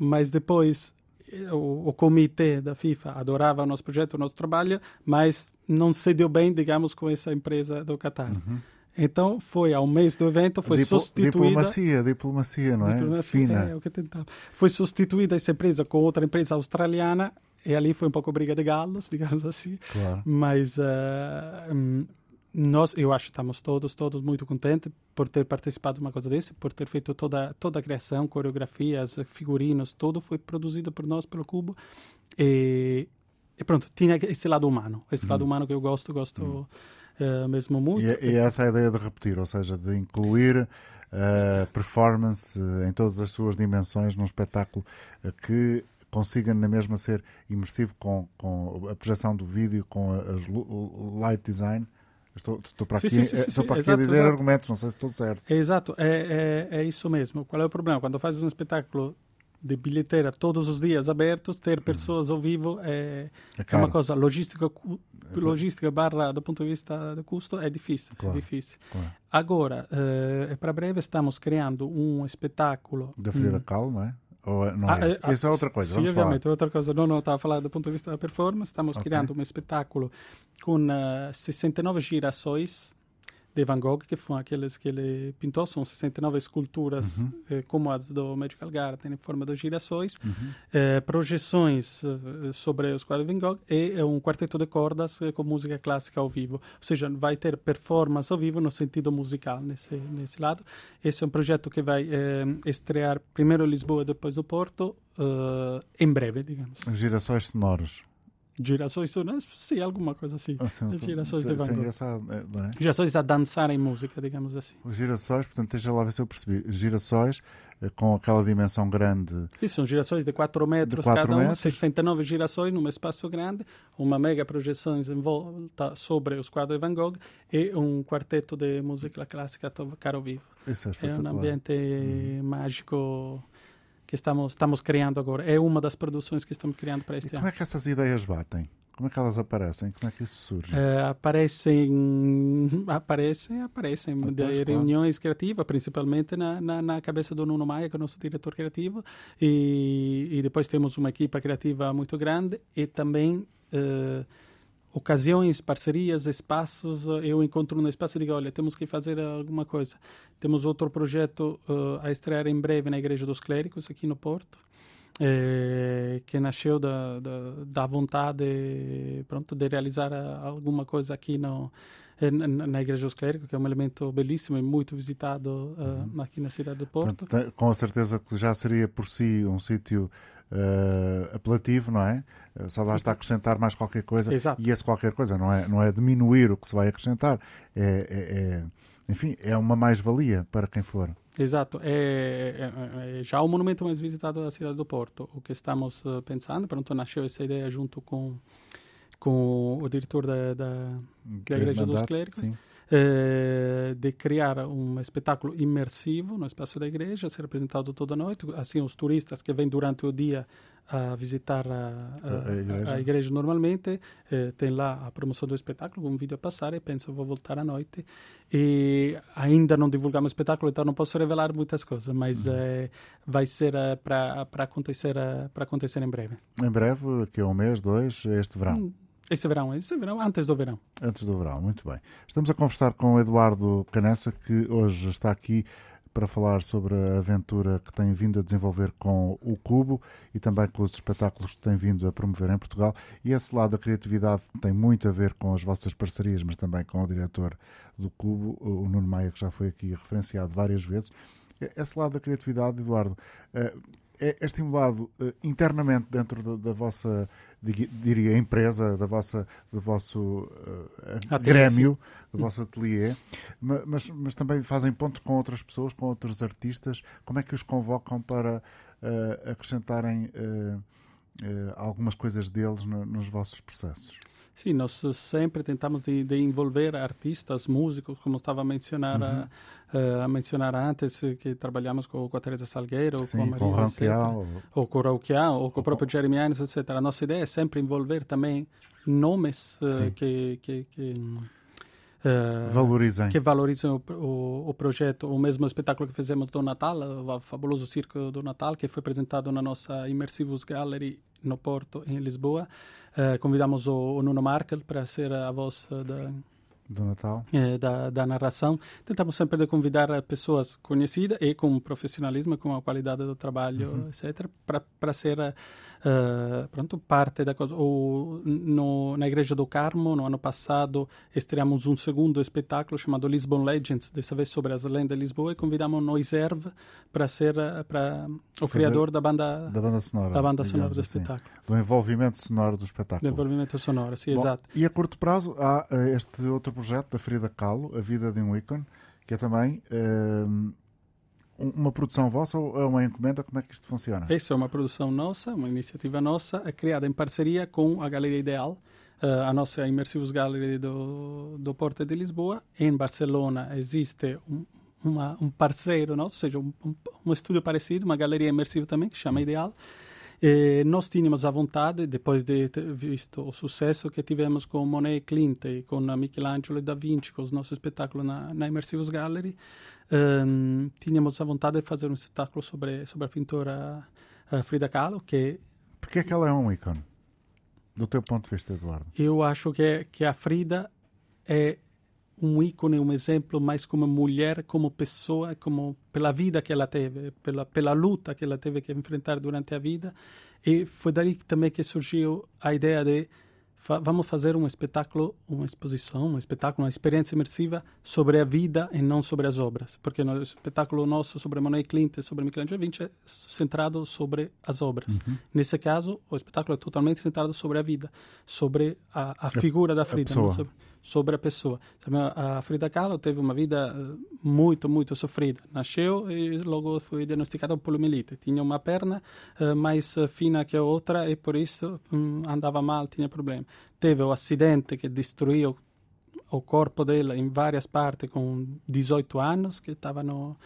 mas depois eh, o, o, comitê da FIFA adorava o nosso projeto, o nosso trabalho, mas não se deu bem, digamos, com essa empresa do Qatar. Uhum. Então foi ao mês do evento, foi substituída. Diplomacia, diplomacia, não é? Diplomacia, Fina. É, é o que tentava. Foi substituída essa empresa com outra empresa australiana e ali foi um pouco briga de galos, digamos assim. Claro. Mas uh, nós, eu acho estamos todos, todos muito contentes por ter participado de uma coisa desse, por ter feito toda, toda a criação, coreografias, figurinos, tudo foi produzido por nós, pelo Cubo. E, e pronto, tinha esse lado humano, esse lado hum. humano que eu gosto, gosto uh, mesmo muito. E, e, essa é a ideia de repetir, ou seja, de incluir uh, performance em todas as suas dimensões num espetáculo uh, que consiga na mesma ser imersivo com, com a projeção do vídeo, com o light design Estou, estou para aqui, sim, sim, sim, estou para aqui exato, a dizer exato. argumentos, não sei se estou certo. É exato, é, é, é, isso mesmo. Qual é o problema? Quando fazes um espetáculo de bilheteira todos os dias abertos, ter uhum. pessoas ao vivo é, é, é uma coisa logística, é logística barra do ponto de vista do custo é difícil. Claro, é difícil. Claro. Agora, eh, para breve estamos criando um espetáculo... Da Frida hum, Kahlo, não é? Ou não é? Ah, isso é outra coisa. Sim, obviamente, é outra coisa. Não, não, estava a falar do ponto de vista da performance. Estamos okay. criando um espetáculo com uh, 69 girassóis de Van Gogh, que foram aqueles que ele pintou, são 69 esculturas uhum. eh, como as do Magical Garden, em forma de girassóis, uhum. eh, projeções eh, sobre os quadros de Van Gogh e eh, um quarteto de cordas eh, com música clássica ao vivo. Ou seja, vai ter performance ao vivo no sentido musical nesse, nesse lado. Esse é um projeto que vai eh, estrear primeiro em Lisboa e depois no Porto, em breve, digamos. Girassóis sonoros. Girassóis sono, sì, alguma coisa assim. Ah, sim, girassóis de Van Gogh. É, é? Girassóis a dançar em música, digamos assim. Os girassóis, portanto, deixa lá ver se eu percebi. Girassóis eh, com aquela dimensão grande. Isso, são girassóis de 4 metros de 4 cada metros. um, 69 girassóis num espaço grande, uma mega projeção em volta sobre os quadros de Van Gogh e um quarteto de música clássica tocar ao vivo. Isso é, é um ambiente hum. mágico que estamos, estamos criando agora. É uma das produções que estamos criando para este e ano. Como é que essas ideias batem? Como é que elas aparecem? Como é que isso surge? Uh, aparecem, aparecem, aparecem de claro. reuniões criativas, principalmente na, na, na, cabeça do Nuno Maia, que é o nosso diretor criativo, e, e depois temos uma equipa criativa muito grande e também uh, ocasiões, parcerias, espaços, eh, eu encontro um espaço e digo, olha, temos que fazer alguma coisa. Temos outro projeto uh, a estrear em breve na Igreja dos Clérigos, aqui no Porto, eh, que nasceu da, da, da, vontade pronto, de realizar alguma coisa aqui no, na, Igreja dos Clérigos, que é um elemento belíssimo e muito visitado uh, aqui na cidade do Porto. Pronto, com certeza que já seria por si um sítio uh, apelativo, não é? Eh, só basta acrescentar mais qualquer coisa. Exato. E esse qualquer coisa não é, não é diminuir o que se vai acrescentar, é, é, é enfim, é uma mais-valia para quem for. Exato, é, é, é, já o monumento mais visitado da cidade do Porto. O que estamos uh, pensando, pronto, nasceu essa ideia junto com, com o diretor da, da, da Igreja dos Clérigos. Sim eh, de criar um espetáculo imersivo no espaço da igreja, ser apresentado toda noite. Assim, os turistas que vêm durante o dia a visitar a, a, a, igreja. a igreja. normalmente eh, tem lá a promoção do espetáculo, um vídeo a passar e pensam vou voltar à noite. E ainda não divulgamos o espetáculo, então não posso revelar muitas coisas, mas uhum. eh, vai ser eh, para acontecer para acontecer em breve. Em breve, que é um mês, dois, este verão. Hum. Este verão, este verão, antes do verão. Antes do verão, muito bem. Estamos a conversar com o Eduardo Canessa, que hoje está aqui para falar sobre a aventura que tem vindo a desenvolver com o Cubo e também com os espetáculos que tem vindo a promover em Portugal. E esse lado da criatividade tem muito a ver com as vossas parcerias, mas também com o diretor do Cubo, o Nuno Maia, que já foi aqui referenciado várias vezes. Esse lado da criatividade, Eduardo, eh, é, é estimulado uh, internamente dentro da, da vossa, diria, empresa, da vossa, do vosso uh, grêmio, do vosso ateliê, mas, mas também fazem pontos com outras pessoas, com outros artistas. Como é que os convocam para uh, acrescentarem algumas coisas deles no, nos vossos processos? Sim, nós sempre tentamos de, de envolver artistas, músicos, como estava a mencionar, uhum. a, a, mencionar antes, que trabalhamos com, com a Teresa Salgueiro, Sim, com a Marisa, com ou com o Rauquian, ou com o próprio Jeremy Irons, etc. A nossa ideia é sempre envolver também nomes uh, que, que, que Uh, valorizem. que valorizam o, o, o, projeto, o mesmo espetáculo que fizemos do Natal, o fabuloso Circo do Natal, que foi apresentado na nossa Immersivus Gallery no Porto, em Lisboa. Uh, convidamos o, o, Nuno Markel para ser a voz da, do Natal. É, da, da narração. Tentamos sempre de convidar pessoas conhecidas e com profissionalismo, com a qualidade do trabalho, uhum. etc., para ser uh, pronto, parte da coisa. No, na Igreja do Carmo, no ano passado, estreamos um segundo espetáculo chamado Lisbon Legends, dessa vez sobre as lendas de Lisboa, e convidamos Noiserve para ser para o criador da banda, da banda sonora, da banda sonora do assim, espetáculo. Do envolvimento sonoro do espetáculo. Do envolvimento sonoro, sim, Bom, exato. E a curto prazo há uh, este outro projeto da Frida Kahlo, A Vida de um Ícone, que é também uh, uma produção vossa ou é uma encomenda? Como é que isto funciona? Essa é uma produção nossa, uma iniciativa nossa, é criada em parceria com a Galeria Ideal, uh, a nossa Immersivos Gallery do, do Porto de Lisboa. Em Barcelona existe um, uma, um parceiro nosso, ou seja, um, um, um estúdio parecido, uma galeria imersiva também, que chama Ideal. E nós tínhamos a vontade, depois de ter visto o sucesso que tivemos com Monet e Clint, e com Michelangelo e Da Vinci, com os nossos espetáculos na, na Immersivos Gallery, um, tínhamos a vontade de fazer um espetáculo sobre, sobre a pintora uh, Frida Kahlo, que... Por que ela é um ícone? Do teu ponto de vista, Eduardo? Eu acho que, que a Frida é um ícone, um exemplo mais como mulher, como pessoa, como pela vida que ela teve, pela pela luta que ela teve que enfrentar durante a vida. E foi daí também que surgiu a ideia de fa vamos fazer um espetáculo, uma exposição, um espetáculo, uma experiência imersiva sobre a vida e não sobre as obras. Porque o espetáculo nosso sobre Monet Clint e sobre Michelangelo Vinci é centrado sobre as obras. Uhum. Nesse caso, o espetáculo é totalmente centrado sobre a vida, sobre a, a figura da Frida. Sobre, sobre, a pessoa. A Frida Kahlo teve uma vida eh, muito, muito sofrida. Nasceu e logo foi diagnosticada com poliomielite. Tinha uma perna uh, mais fina que a outra e por isso um, andava mal, tinha problemas teve o acidente que destruiu o corpo dela em várias partes com 18 anos, que estava no,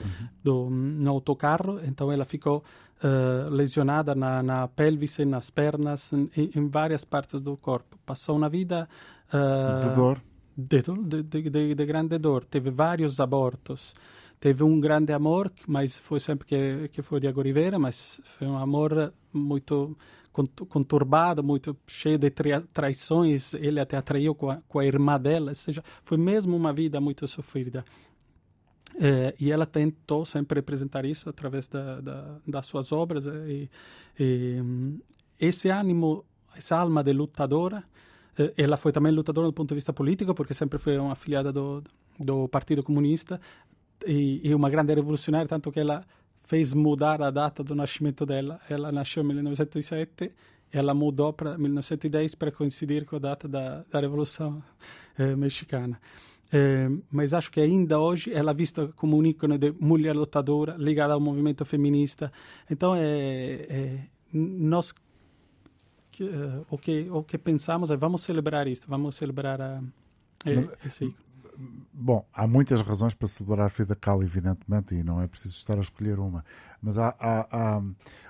uhum. no autocarro, então ela ficou uh, lesionada na, na pelvis, nas pernas, em, em, várias partes do corpo. Passou uma vida... Uh, de dor? De, de, de, de, grande dor. Teve vários abortos. Teve um grande amor, mas foi sempre que, que foi de Rivera, mas foi um amor muito conturbado, muito cheio de traições. Ele até atraiu com a, com a irmã dela, ou seja, foi mesmo uma vida muito sofrida. É, e ela tentou sempre representar isso através da, da, das suas obras. Eh, e, e, esse ânimo, essa alma de lutadora, eh, ela foi também lutadora do ponto de vista político, porque sempre foi uma afiliada do, do Partido Comunista e, e uma grande revolucionária, tanto que ela fez mudar a data do nascimento dela. Ela nasceu em 1907 ela mudou para 1910 para coincidir com a data da, da Revolução eh, Mexicana. Eh, mas acho que ainda hoje ela é vista como um ícone de mulher lutadora ligada ao movimento feminista. Então, é, é nós que, uh, o, que, o que pensamos é vamos celebrar isso, vamos celebrar a, mas, esse ícone. Bom, há muitas razões para celebrar Frida Kahlo, evidentemente, e não é preciso estar a escolher uma. Mas há, há, há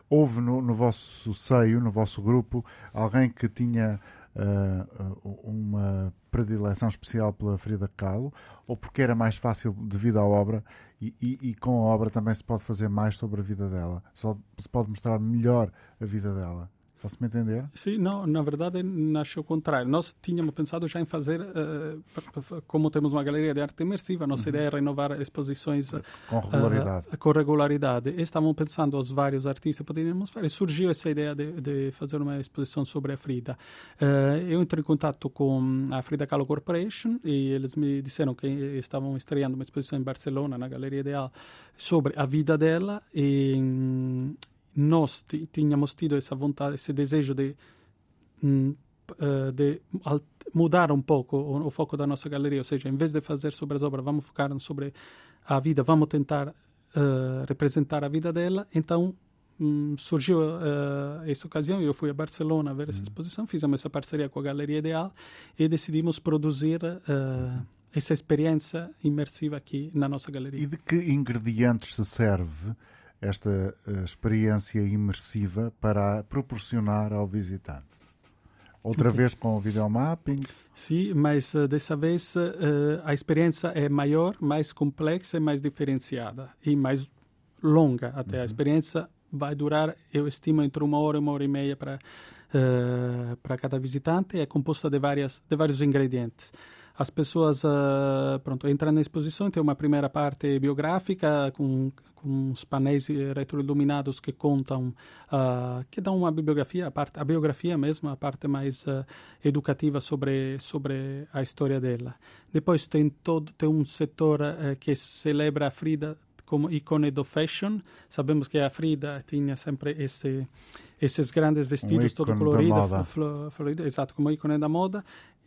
houve no, no, vosso seio, no vosso grupo, alguém que tinha uh, uma predileção especial pela Frida Kahlo, ou porque era mais fácil devido à obra, e, e, e com a obra também se pode fazer mais sobre a vida dela, só se pode mostrar melhor a vida dela. Faço-me entender? Sim, não, na verdade nasceu o contrário. Nós tínhamos pensado já em fazer, uh, como temos uma galeria de arte imersiva, a nossa uhum. ideia é renovar exposições uh, com regularidade. Uh, com regularidade. E estávamos pensando os vários artistas que poderíamos fazer. E surgiu essa ideia de, de, fazer uma exposição sobre a Frida. eu entrei em contato com a Frida Kahlo Corporation e eles me disseram que estavam estreando uma exposição em Barcelona, na Galeria Ideal, sobre a vida dela e nós tínhamos tido essa vontade, esse desejo de, hum, eh, de mudar um pouco o, foco da nossa galeria, ou seja, em vez de fazer sobre as obras, vamos focar sobre a vida, vamos tentar uh, representar a vida dela. Então um, surgiu uh, essa ocasião, eu fui a Barcelona ver essa uhum. exposição, fizemos essa parceria com a Galeria Ideal e decidimos produzir uh, essa experiência imersiva aqui na nossa galeria. E de que ingredientes se serve esta uh, experiência imersiva para proporcionar ao visitante. Outra okay. vez com o videomapping? Sim, mas uh, dessa vez uh, a experiência é maior, mais complexa e mais diferenciada e mais longa até. Uhum. A experiência vai durar, eu estimo, entre uma hora e uma hora e meia para uh, para cada visitante. É composta de várias de vários ingredientes as pessoas uh, pronto, entram na exposição, tem uma primeira parte biográfica com, com os painéis retroiluminados que contam, uh, que dão uma bibliografia, a, parte, a biografia mesmo, a parte mais uh, educativa sobre, sobre a história dela. Depois tem todo tem um setor que celebra a Frida como ícone do fashion. Sabemos que a Frida tinha sempre esse, esses grandes vestidos um todo coloridos, florido, exato, como ícone da moda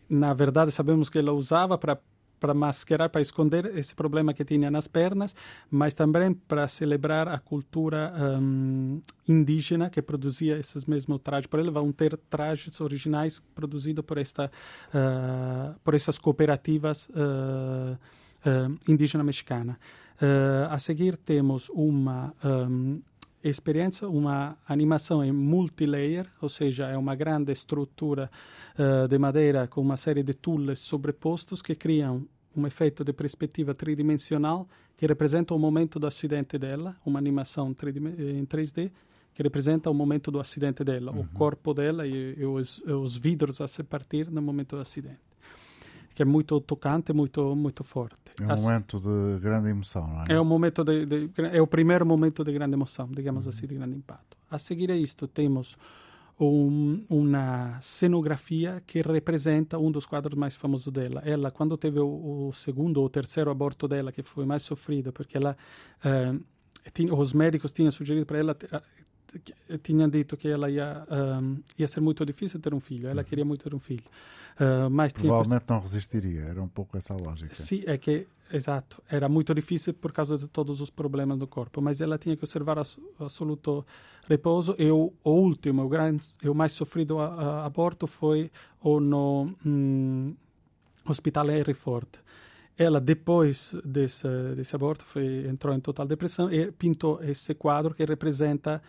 na verdade, sabemos que ela usava para para mascarar, para esconder esse problema que tinha nas pernas, mas também para celebrar a cultura um, indígena que produzia esses mesmos trajes. Por ele vão ter trajes originais produzidos por esta, uh, por essas cooperativas uh, uh, indígena mexicana. a seguir temos uma um, experiência, uma animação em multilayer, ou seja, é uma grande estrutura uh, de madeira com uma série de tules sobrepostos que criam um efeito de perspectiva tridimensional que representa o momento do acidente dela, uma animação em 3D que representa o momento do acidente dela, uhum. o corpo dela e, e, os, os vidros a se partir no momento do acidente que é muito tocante, muito muito forte. É um momento de grande emoção, não é? É um momento de, de, é o primeiro momento de grande emoção, digamos uhum. assim, de grande impacto. A seguir a isto temos um, uma cenografia que representa um dos quadros mais famosos dela. Ela, quando teve o, o segundo ou terceiro aborto dela, que foi mais sofrido, porque ela, uh, tinha, os médicos tinham sugerido para ela tinham dito que ela ia, um, ia ser muito difícil ter um filho. Ela uhum. queria muito ter um filho. Uh, mas Provavelmente não resistiria. Era um pouco essa a lógica. Sim, é que, exato. Era muito difícil por causa de todos os problemas do corpo. Mas ela tinha que observar absoluto repouso. E o, o último, o, grande, o mais sofrido a, a, aborto foi o no um, Hospital Henry Ford ela depois desse, desse aborto foi, entrou em total depressão e pintou esse quadro que representa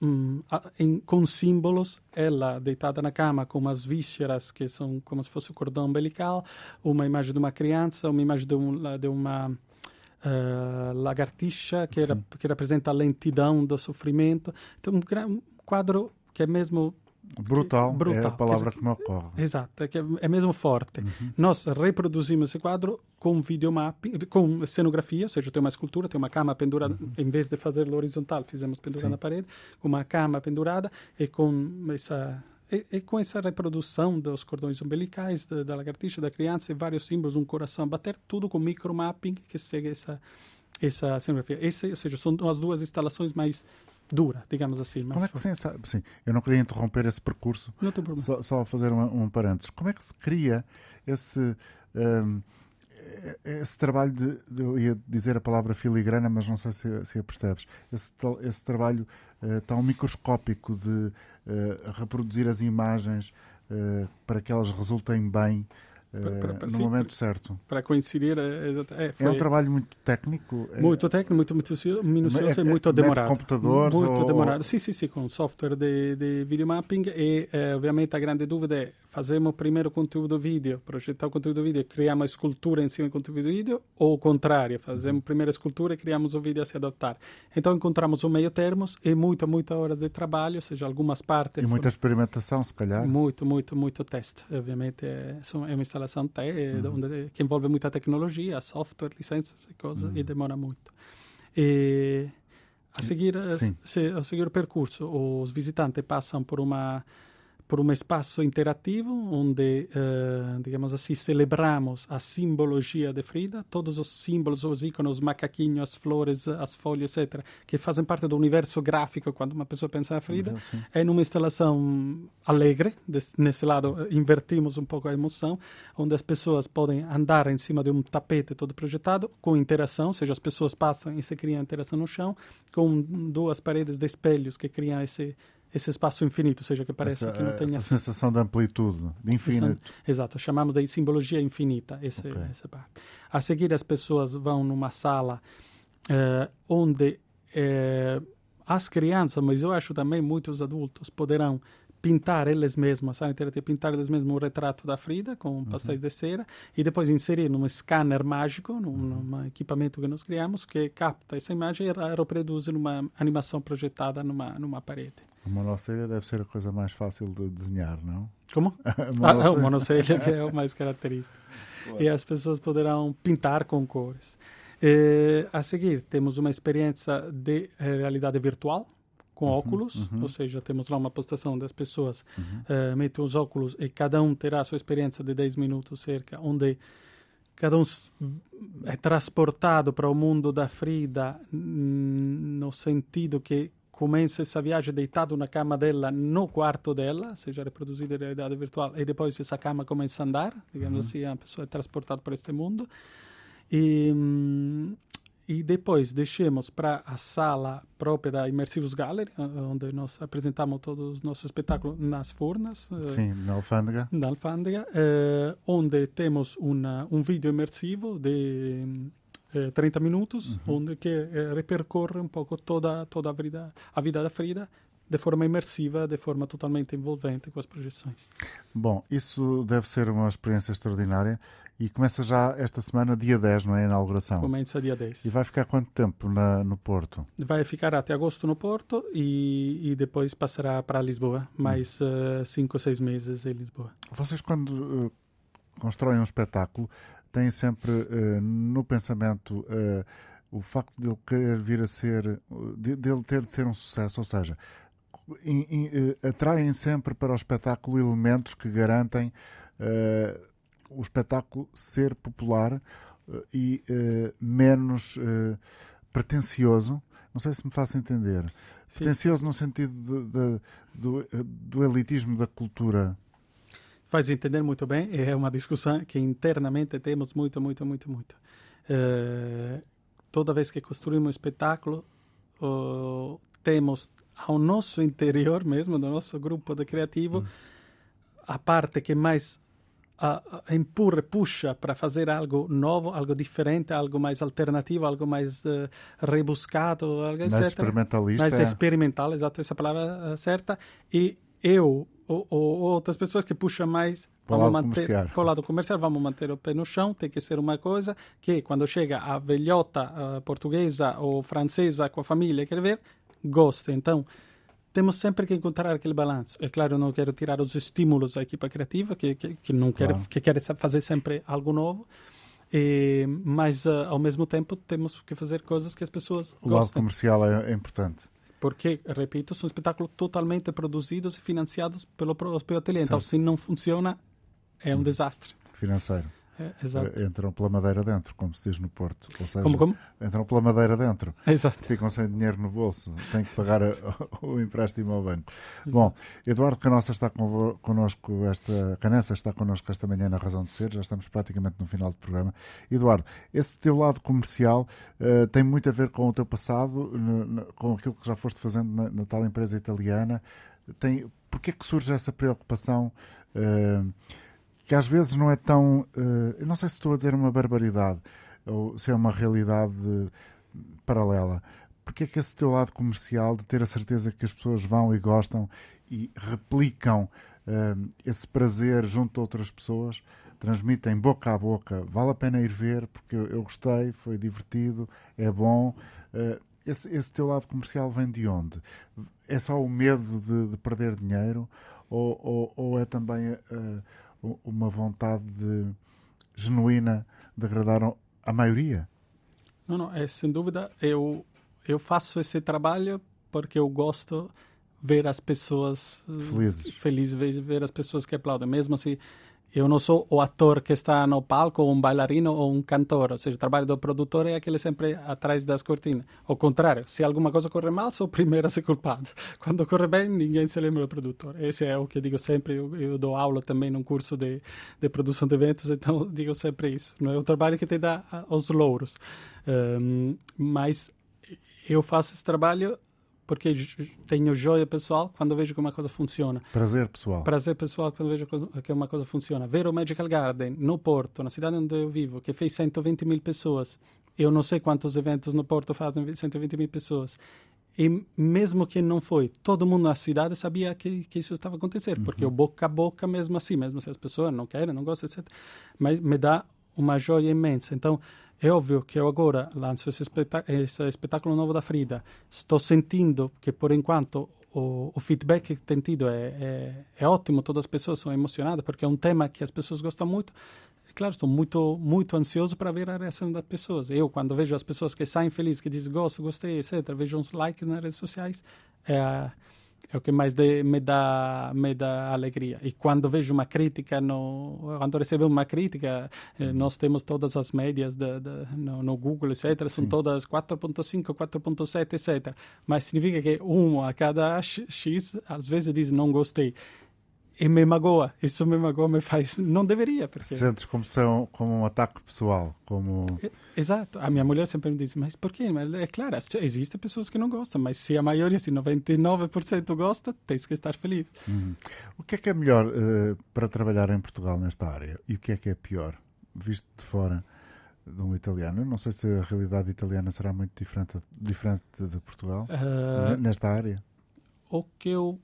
um, em, com símbolos, ela deitada na cama com umas vísceras que são como se fosse o cordão umbilical, uma imagem de uma criança, uma imagem de, um, de uma uh, lagartixa que, era, que representa a lentidão do sofrimento. Então, um, um quadro que é mesmo Brutal, brutal, é a palavra que, que me ocorre. Exato, é, que é mesmo forte. Uhum. Nós reproduzimos esse quadro com videomapping, com cenografia, ou seja, tem uma escultura, tem uma cama pendurada, uhum. em vez de fazer horizontal, fizemos pendurada na parede, com uma cama pendurada e com essa e, e, com essa reprodução dos cordões umbilicais da, da lagartixa, da criança, e vários símbolos, um coração a bater, tudo com micromapping que segue essa, essa cenografia. Esse, ou seja, são as duas instalações mais dura, digamos assim. Como é que se, sim, eu não queria interromper esse percurso, não tem problema. Só, só fazer um, um parênteses. Como é que se cria esse, um, esse trabalho de, de, eu ia dizer a palavra filigrana, mas não sei se, se a percebes, esse, esse trabalho uh, tão microscópico de uh, reproduzir as imagens uh, para que elas resultem bem para, para, no sim, momento certo. Para coincidir, é, é, foi... é um trabalho muito técnico. É- muito técnico, muito minucioso é, e muito demorado. computadores muito ou... demorado. Sim, sim, sim, com software de, de videomapping e, eh, obviamente, a grande dúvida é fazemos primeiro conteúdo vídeo, projetar o conteúdo vídeo e criamos a escultura em cima do conteúdo vídeo, ou o contrário, fazemos primeiro a escultura e criamos o vídeo a se adaptar. Então encontramos um meio termo e muita, muita horas de trabalho, ou seja, algumas partes... E muita foram... experimentação, se calhar. Muito, muito, muito teste. Obviamente é, é uma instalação te, uhum. onde, que envolve muita tecnologia, software, licenças e coisas, uhum. e demora muito. E a seguir, se, a seguir o percurso, os visitantes passam por uma por um espaço interativo onde, uh, digamos assim, celebramos a simbologia de Frida, todos os símbolos, os ícones, os macaquinhos, as flores, as folhas, etc., que fazem parte do universo gráfico quando uma pessoa pensa na Frida. Uhum, é numa instalação alegre, nesse lado invertimos um pouco a emoção, onde as pessoas podem andar em cima de um tapete todo projetado, com interação, ou seja, as pessoas passam e se cria interação no chão, com duas paredes de espelhos que criam esse esse espaço infinito, ou seja, que parece essa, que não tem... Essa sensação de amplitude, de infinito. Exato, chamamos de simbologia infinita esse, okay. essa parte. A seguir, as pessoas vão numa sala eh, onde eh, as crianças, mas eu acho também muitos adultos, poderão pintar eles mesmos, a interativa, pintar eles mesmos um retrato da Frida com pastéis uhum. de cera e depois inserir num scanner mágico, num, uhum. num, equipamento que nós criamos, que capta essa imagem e reproduz numa animação projetada numa, numa parede. A monocelha deve ser a coisa mais fácil de desenhar, não? Como? monocelha. Ah, o monocelha é o mais característico. Claro. E as pessoas poderão pintar com cores. E, a seguir, temos uma experiência de realidade virtual, com uhum, óculos, uhum. ou seja, temos lá uma postação das pessoas uhum. uh, metem os óculos e cada um terá a sua experiência de 10 minutos cerca, onde cada um é transportado para o mundo da Frida no sentido que começa essa viagem deitado na cama dela no quarto dela, seja reproduzida em realidade virtual, e depois essa cama começa a andar, digamos uhum. assim, a pessoa é transportada para este mundo. E, e depois deixamos para a sala própria da Immersivos Gallery, onde nós apresentamos todos os nossos espetáculos nas Furnas. Eh, Sim, na Alfândega. Na Alfândega, eh, onde temos uma, um vídeo imersivo de eh, 30 minutos, uhum. onde que eh, repercorre um pouco toda, toda a, vida, a vida da Frida de forma imersiva, de forma totalmente envolvente com as projeções. Bom, isso deve ser uma experiência extraordinária e começa já esta semana, dia 10, não é? A inauguração. Começa dia 10. E vai ficar quanto tempo na, no Porto? Vai ficar até agosto no Porto e, e depois passará para Lisboa, mais 5 ou 6 meses em Lisboa. Vocês, quando uh, constroem um espetáculo, têm sempre uh, no pensamento uh, o facto de ele querer vir a ser, de, de ele ter de ser um sucesso, ou seja, atraem sempre para o espetáculo elementos que garantem uh, o espetáculo ser popular uh, e menos pretencioso. Não sei se me faço entender. Sim. Pretencioso no sentido de, de, do, do elitismo da cultura faz entender muito bem. É uma discussão que internamente temos muito, muito, muito, muito. Uh, toda vez que construímos um espetáculo, uh, temos ao nosso interior mesmo, do nosso grupo de criativo, hum. a parte que mais uh, empurra, puxa para fazer algo novo, algo diferente, algo mais alternativo, algo mais uh, rebuscado, algo mais etc. experimentalista. Mais experimental, exato, essa palavra certa. E eu ou, ou, outras pessoas que puxam mais para o lado manter, lado comercial, vamos manter o pé no chão. Tem que ser uma coisa que, quando chega a velhota uh, portuguesa ou francesa com a família, quer ver, gosta. Então, temos sempre que encontrar aquele balanço. É claro, eu não quero tirar os estímulos da equipa criativa, que, que, que não quer, claro. que quer fazer sempre algo novo. E, mas, uh, ao mesmo tempo, temos que fazer coisas que as pessoas o gostem. O lado comercial é, é importante porque, repito, são espetáculos totalmente produzidos e financiados pelo próprio ateliê. Então, se não funciona, é um hum. desastre. Financeiro. É. Eh, entram pela madeira dentro, como se diz no Porto. Ou seja, como, como? entram pela madeira dentro. Exato. Ficam sem dinheiro no bolso. Têm que pagar a, o empréstimo ao banco. Exato. Bom, Eduardo Canossa está connosco esta. Canessa está connosco esta manhã na Razão de Ser. Já estamos praticamente no final do programa. Eduardo, esse teu lado comercial uh, tem muito a ver com o teu passado, no, no, com aquilo que já foste fazendo na, na tal empresa italiana. Tem, porquê é que surge essa preocupação? Uh, que às vezes não é tão. Uh, não sei se estou a dizer uma barbaridade ou se é uma realidade paralela. Porque é que esse teu lado comercial, de ter a certeza que as pessoas vão e gostam e replicam uh, esse prazer junto a outras pessoas, transmitem boca a boca, vale a pena ir ver porque eu, gostei, foi divertido, é bom. Uh, esse, esse, teu lado comercial vem de onde? É só o medo de, de perder dinheiro ou, ou, ou é também uma vontade de, genuína de agradar a maioria? Não, não, é sem dúvida. Eu, eu faço esse trabalho porque eu gosto ver as pessoas felizes, felizes ver, ver as pessoas que aplaudem, mesmo assim eu não sou o ator que está no palco, ou um bailarino ou um cantor. Ou seja, o trabalho do produtor é aquele sempre atrás das cortinas. Ao contrário, se alguma coisa corre mal, sou o primeiro a ser culpado. Quando corre bem, ninguém se lembra do produtor. Esse é o que eu digo sempre. Eu, eu dou aula também num curso de, de produção de eventos, então digo sempre isso. Não é o trabalho que te dá os louros. Um, mas eu faço esse trabalho porque tenho joia pessoal quando vejo que uma coisa funciona. Prazer pessoal. Prazer pessoal quando vejo que uma coisa funciona. Ver o Magical Garden no Porto, na cidade onde eu vivo, que fez 120 mil pessoas. Eu não sei quantos eventos no Porto fazem 120 mil pessoas. E mesmo que não foi, todo mundo na cidade sabia que, que isso estava acontecendo, uhum. porque o boca a boca mesmo assim, mesmo se as pessoas não querem, não gostam, etc. Mas me dá uma joia imensa. Então, é óbvio que eu agora lanço esse, esse espetáculo novo da Frida. Estou sentindo que, por enquanto, o, o feedback que tem tido é, é, é, ótimo. Todas as pessoas são emocionadas, porque é um tema que as pessoas gostam muito. E, claro, estou muito, muito ansioso para ver a reação das pessoas. Eu, quando vejo as pessoas que saem felizes, que dizem gosto, gostei, etc., vejo uns likes nas redes sociais, é é o que mais de, me dá me dá alegria e quando vejo uma crítica no quando recebo uma crítica eh, uhum. nós temos todas as médias de, de, no, no, Google etc são Sim. todas 4.5 4.7 etc mas significa que um a cada x às vezes diz não gostei e me magoa. Isso me magoa, me faz. Não deveria. Porque... Sentes como, são, como um ataque pessoal. como Exato. A minha mulher sempre me diz: Mas por quê? Mas é claro, existem pessoas que não gostam, mas se a maioria, se 99% gosta, tens que estar feliz. Uhum. O que é que é melhor uh, para trabalhar em Portugal nesta área? E o que é que é pior, visto de fora? de um italiano. Eu não sei se a realidade italiana será muito diferente, diferente de Portugal uh, nesta área. O que eu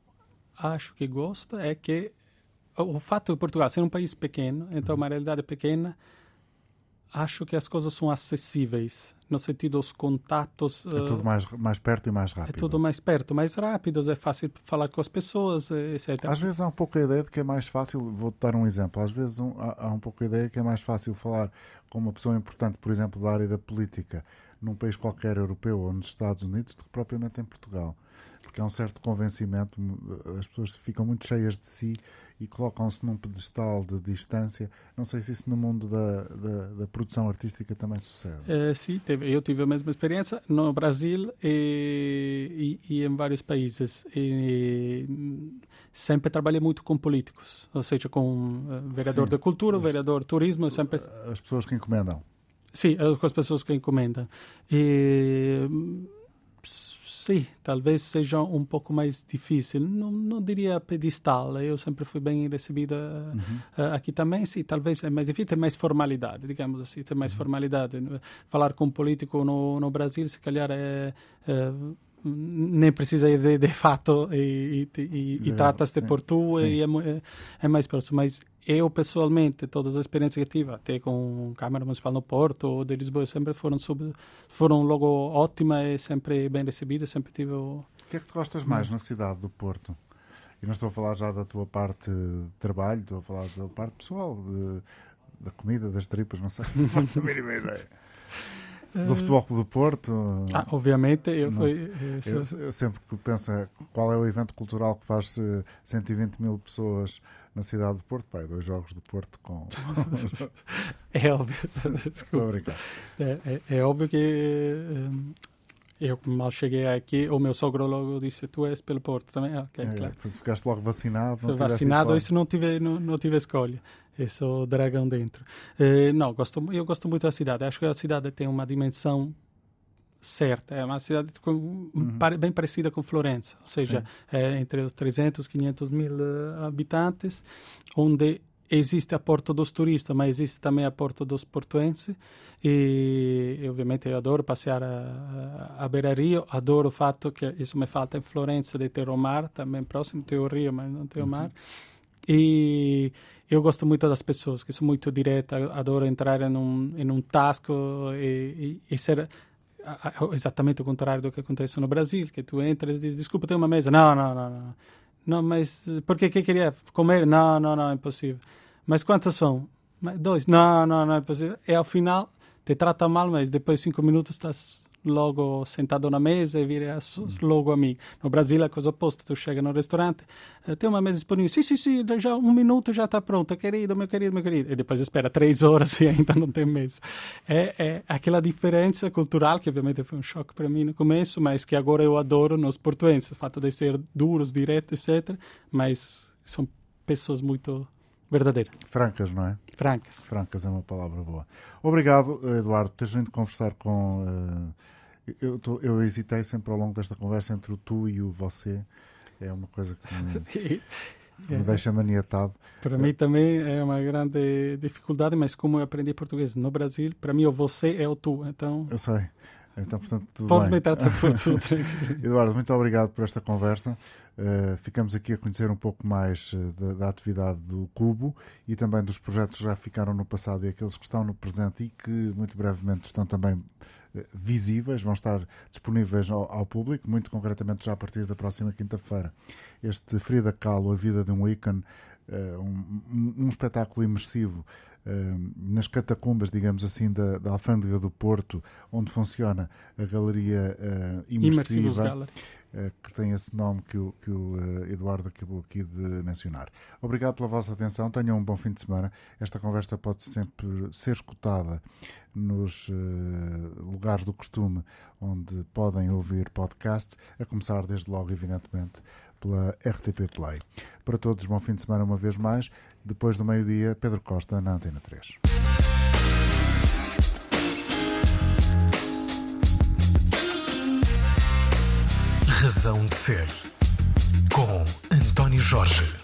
acho que gosta é que o fato de Portugal ser um país pequeno, então uma realidade pequena, acho que as coisas são acessíveis. no sentido dos contatos. É tudo mais, mais perto e mais é rápido. É tudo mais perto, mais rápido, é fácil falar com as pessoas, etc. Às vezes há um pouco a ideia de que é mais fácil, vou-te dar um exemplo, às vezes um, há, há um pouco a ideia que é mais fácil falar com uma pessoa importante, por exemplo, da área da política, num país qualquer europeu ou nos Estados Unidos, do que propriamente em Portugal. Porque há um certo convencimento, as pessoas ficam muito cheias de si e colocam-se num pedestal de distância. Não sei se isso no mundo da, da, da produção artística também sucede. É, sim, teve, eu tive a mesma experiência no Brasil e, e, e em vários países. E, sempre trabalhei muito com políticos, ou seja, com uh, vereador sim, da cultura, os, vereador de turismo. Sempre... As pessoas que encomendam. Sim, com as pessoas que encomendam. E, Sim, talvez seja um pouco mais difícil. Não, não diria pedestal. Eu sempre fui bem recebida uhum. uh, aqui também. Sim, talvez é mais difícil, tem mais formalidade, digamos assim, tem mais uhum. formalidade. Falar com um político no, no Brasil, se calhar é, é nem precisa ir de, de fato e, e, e, e trata-se por tu sim. e é, é, mais próximo. Mas eu, pessoalmente, todas as experiências que tive, até com a Câmara Municipal no Porto ou de Lisboa, sempre foram, sub, foram logo ótimas e sempre bem recebidas, sempre tive... O... que é que tu gostas mais na cidade do Porto? E não estou a falar já da tua parte de trabalho, estou a falar da tua parte pessoal, de, da comida, das tripas, não sei, não faço a mínima ideia. Do Futebol Clube do Porto? Ah, obviamente, eu, fui, eu, eu, sempre que penso qual é o evento cultural que faz 120 mil pessoas na cidade do Porto, pai, dois jogos do Porto com. é óbvio. Desculpa. É, é, é, óbvio que eh, eu mal cheguei aqui, o meu sogro logo disse: Tu és pelo Porto também. Ah, okay, é, claro. Ficaste logo vacinado. Vacinado, isso não tive, não, não tive escolha. Esse é o dragão dentro. Eh, não, gosto, eu gosto muito da cidade. Acho que a cidade tem uma dimensão certa. É uma cidade com, uhum. bem parecida com Florença, ou seja, é entre os 300 500 mil uh, habitantes, onde existe a porta dos turistas, mas existe também a porta dos portuenses. E, e obviamente eu adoro passear a, a, a Beira-Rio, adoro o fato que isso me falta em Florença de ter o mar também próximo, ter o rio, mas não ter o mar. Uhum. E eu gosto muito das pessoas, que são muito diretas, adoro entrar em um, em um tasco e, e, e ser exatamente o contrário do que acontece no Brasil, que tu entras e dizes, desculpa, tem uma mesa. Não, não, não, não. Não, mas porque que queria comer? Não, não, não, é impossível. Mas quantas são? Dois. Não, não, não é possível. E ao final te trata mal, mas depois de cinco minutos estás logo sentado na mesa e vira logo amigo. No Brasil é a coisa oposta, tu chega no restaurante, eh, tem uma mesa disponível, sim, sim, sim, já um minuto já está pronta, querido, meu querido, meu querido. E depois espera três horas e ainda não tem mesa. É, é aquela diferença cultural, que obviamente foi um choque para mim no começo, mas que agora eu adoro nos portuenses, o fato de ser duros, diretos, etc. Mas são pessoas muito verdadeiras. Francas, não é? Francas. Francas é uma palavra boa. Obrigado, Eduardo, por teres vindo conversar com... Uh eu, tô, eu hesitei sempre ao longo desta conversa entre o tu e o você. É uma coisa que me, me é. deixa maniatado. Para mim também é uma grande dificuldade, mas como eu aprendi português no Brasil, para mim o você é o tu. Então... Eu sei. Então, portanto, tudo Podes bem. me tratar por tudo. Eduardo, muito obrigado por esta conversa. Uh, ficamos aqui a conhecer um pouco mais uh, da, da, atividade do Cubo e também dos projetos que já ficaram no passado e aqueles que estão no presente e que muito brevemente estão também visíveis, vão estar disponíveis ao, ao, público, muito concretamente já a partir da próxima quinta-feira. Este Frida Kahlo, A Vida de um Ícone, uh, um, um, espetáculo imersivo uh, nas catacumbas, digamos assim, da, da Alfândega do Porto, onde funciona a galeria uh, imersiva. que tem esse nome que o, que o Eduardo acabou aqui de mencionar. Obrigado pela vossa atenção, tenham um bom fim de semana. Esta conversa pode sempre ser escutada nos uh, lugares do costume onde podem ouvir podcast, a começar desde logo, evidentemente, pela RTP Play. Para todos, bom fim de semana uma vez mais. Depois do meio-dia, Pedro Costa na Antena 3. Razão de Ser com António Jorge.